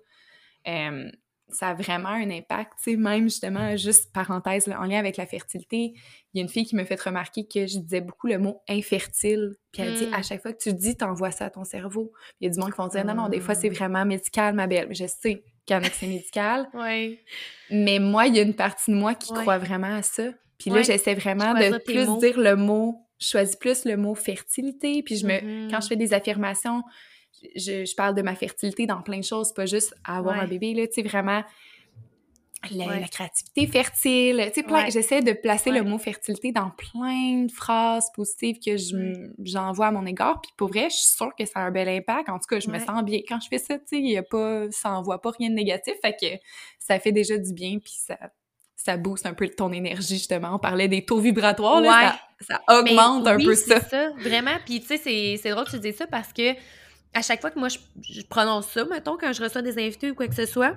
ça a vraiment un impact, tu sais, même justement, juste parenthèse, en lien avec la fertilité, il y a une fille qui me fait remarquer que je disais beaucoup le mot infertile, puis elle dit, à hmm. chaque fois que tu dis, t'envoies ça à ton cerveau. Il y a du monde qui vont dire, non, non, des fois, c'est ah. vraiment médical, ma belle, mais je sais, qu'en accès médical. Oui. Mais moi, il y a une partie de moi qui croit vraiment à ça. Puis là, j'essaie vraiment de plus dire le mot, je choisis plus le mot fertilité. Puis je me, mm-hmm. quand je fais des affirmations, je, je, parle de ma fertilité dans plein de choses, pas juste avoir un bébé, là, tu sais, vraiment la, créativité fertile. Tu sais, j'essaie de placer le mot fertilité dans plein de phrases positives que j'envoie à mon égard. Puis pour vrai, je suis sûre que ça a un bel impact. En tout cas, je me sens bien. Quand je fais ça, tu sais, il y a pas, ça envoie pas rien de négatif. Fait que ça fait déjà du bien. Puis ça, ça booste un peu ton énergie, justement. On parlait des taux vibratoires, là, ça, augmente un peu ça. ça. Vraiment. Puis tu sais, c'est drôle que tu dis ça parce que à chaque fois que moi, je, je prononce ça, mettons, quand je reçois des invités ou quoi que ce soit,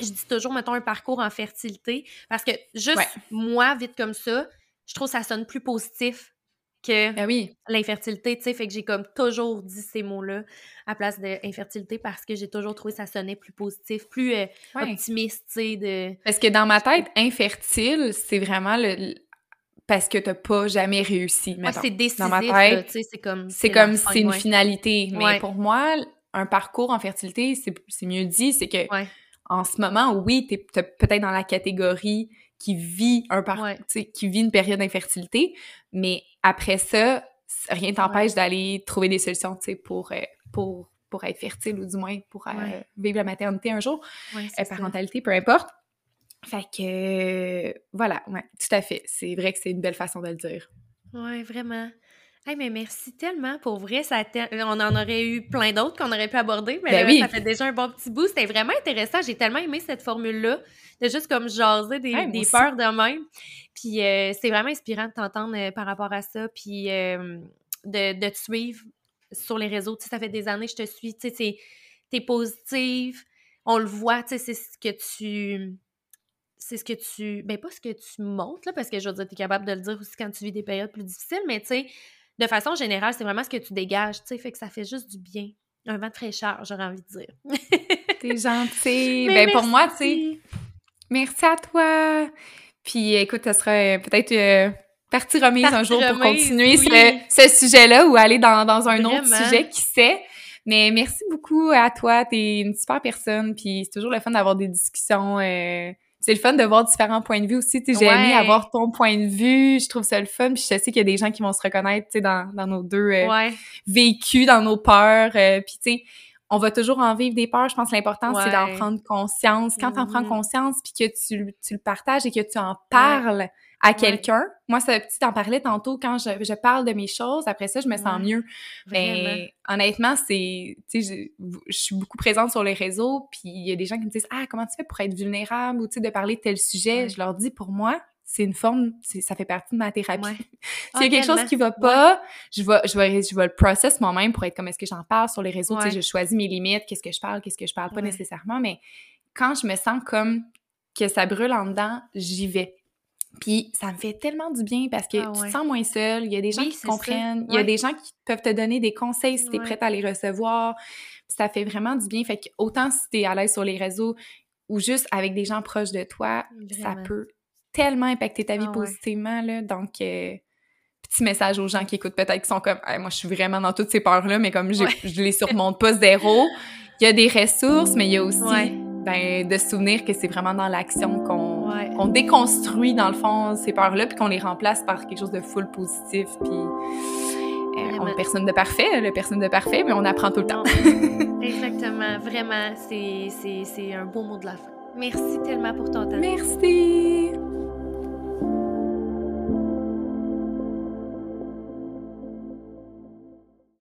je dis toujours, mettons, un parcours en fertilité, parce que juste moi, vite comme ça, je trouve que ça sonne plus positif que ben oui. l'infertilité, tu sais, fait que j'ai comme toujours dit ces mots-là à place d'infertilité parce que j'ai toujours trouvé ça sonnait plus positif, plus euh, optimiste, tu sais, de... Parce que dans ma tête, infertile, c'est vraiment le, parce que t'as pas jamais réussi. Ouais, c'est décisif, dans ma tête, c'est comme... C'est comme, c'est une finalité. Mais pour moi, un parcours en fertilité, c'est mieux dit, c'est que en ce moment, oui, t'es peut-être dans la catégorie qui vit un parcours, qui vit une période d'infertilité, mais après ça, rien t'empêche d'aller trouver des solutions, tu sais, pour, euh, pour, pour être fertile ou du moins pour euh, vivre la maternité un jour, euh, parentalité, peu importe. Fait que, voilà, ouais, tout à fait. C'est vrai que c'est une belle façon de le dire. Ouais, vraiment. Hey, mais merci tellement. Pour vrai, ça on en aurait eu plein d'autres qu'on aurait pu aborder, mais ben ça fait déjà un bon petit bout. C'était vraiment intéressant. J'ai tellement aimé cette formule-là, de juste comme jaser des, des peurs de même. Puis euh, c'est vraiment inspirant de t'entendre euh, par rapport à ça, puis euh, de, de, te suivre sur les réseaux. Tu sais, ça fait des années que je te suis. Tu sais, t'es positive. On le voit, tu sais, c'est ce que tu c'est ce que tu. Ben, pas ce que tu montres, là, parce que je veux dire, tu es capable de le dire aussi quand tu vis des périodes plus difficiles, mais tu sais, de façon générale, c'est vraiment ce que tu dégages, tu sais, fait que ça fait juste du bien. Un vent de fraîcheur, j'aurais envie de dire. T'es gentil. ben, pour moi, tu sais, merci à toi. Puis, écoute, ça sera euh, peut-être euh, partie remise un jour pour continuer ce, sujet-là ou aller dans, un autre sujet, qui sait. Mais merci beaucoup à toi. T'es une super personne. Puis, c'est toujours le fun d'avoir des discussions. Euh, c'est le fun de voir différents points de vue aussi. J'ai aimé avoir ton point de vue. Je trouve ça le fun. Puis je sais qu'il y a des gens qui vont se reconnaître, dans, dans nos deux euh, vécus, dans nos peurs. Euh, puis tu sais, on va toujours en vivre des peurs. Je pense que l'important, c'est d'en prendre conscience. Quand tu en prends mm-hmm. conscience, puis que tu, tu le partages et que tu en parles, à quelqu'un. Moi, ça, tu t'en parlais tantôt quand je, je, parle de mes choses. Après ça, je me sens mieux. Mais honnêtement, c'est, tu sais, je, je, suis beaucoup présente sur les réseaux, puis il y a des gens qui me disent ah comment tu fais pour être vulnérable ou tu sais de parler de tel sujet. Je leur dis pour moi, c'est une forme, ça fait partie de ma thérapie. S'il y a quelque chose qui va pas, je vais, je vais, je vais le process moi-même pour être comme est-ce que j'en parle sur les réseaux. Tu sais, je choisis mes limites, qu'est-ce que je parle, qu'est-ce que je parle pas nécessairement, mais quand je me sens comme que ça brûle en dedans, j'y vais. Puis ça me fait tellement du bien parce que ah tu te sens moins seul, il y a des gens qui te comprennent, il y a des gens qui peuvent te donner des conseils si tu es prête à les recevoir. ça fait vraiment du bien. Fait que autant si tu es à l'aise sur les réseaux ou juste avec des gens proches de toi, ça peut tellement impacter ta vie ah positivement. Là. Donc, euh, petit message aux gens qui écoutent peut-être qui sont comme moi je suis vraiment dans toutes ces peurs-là, mais comme je, je les surmonte pas zéro. Il y a des ressources, mais il y a aussi ben, de se souvenir que c'est vraiment dans l'action qu'on déconstruit, dans le fond, ces peurs-là, puis qu'on les remplace par quelque chose de full positif, puis... Euh, on est personne de parfait, le personne de parfait, mais on apprend tout le temps. Exactement, vraiment, c'est un beau mot de la fin. Merci tellement pour ton temps. Merci.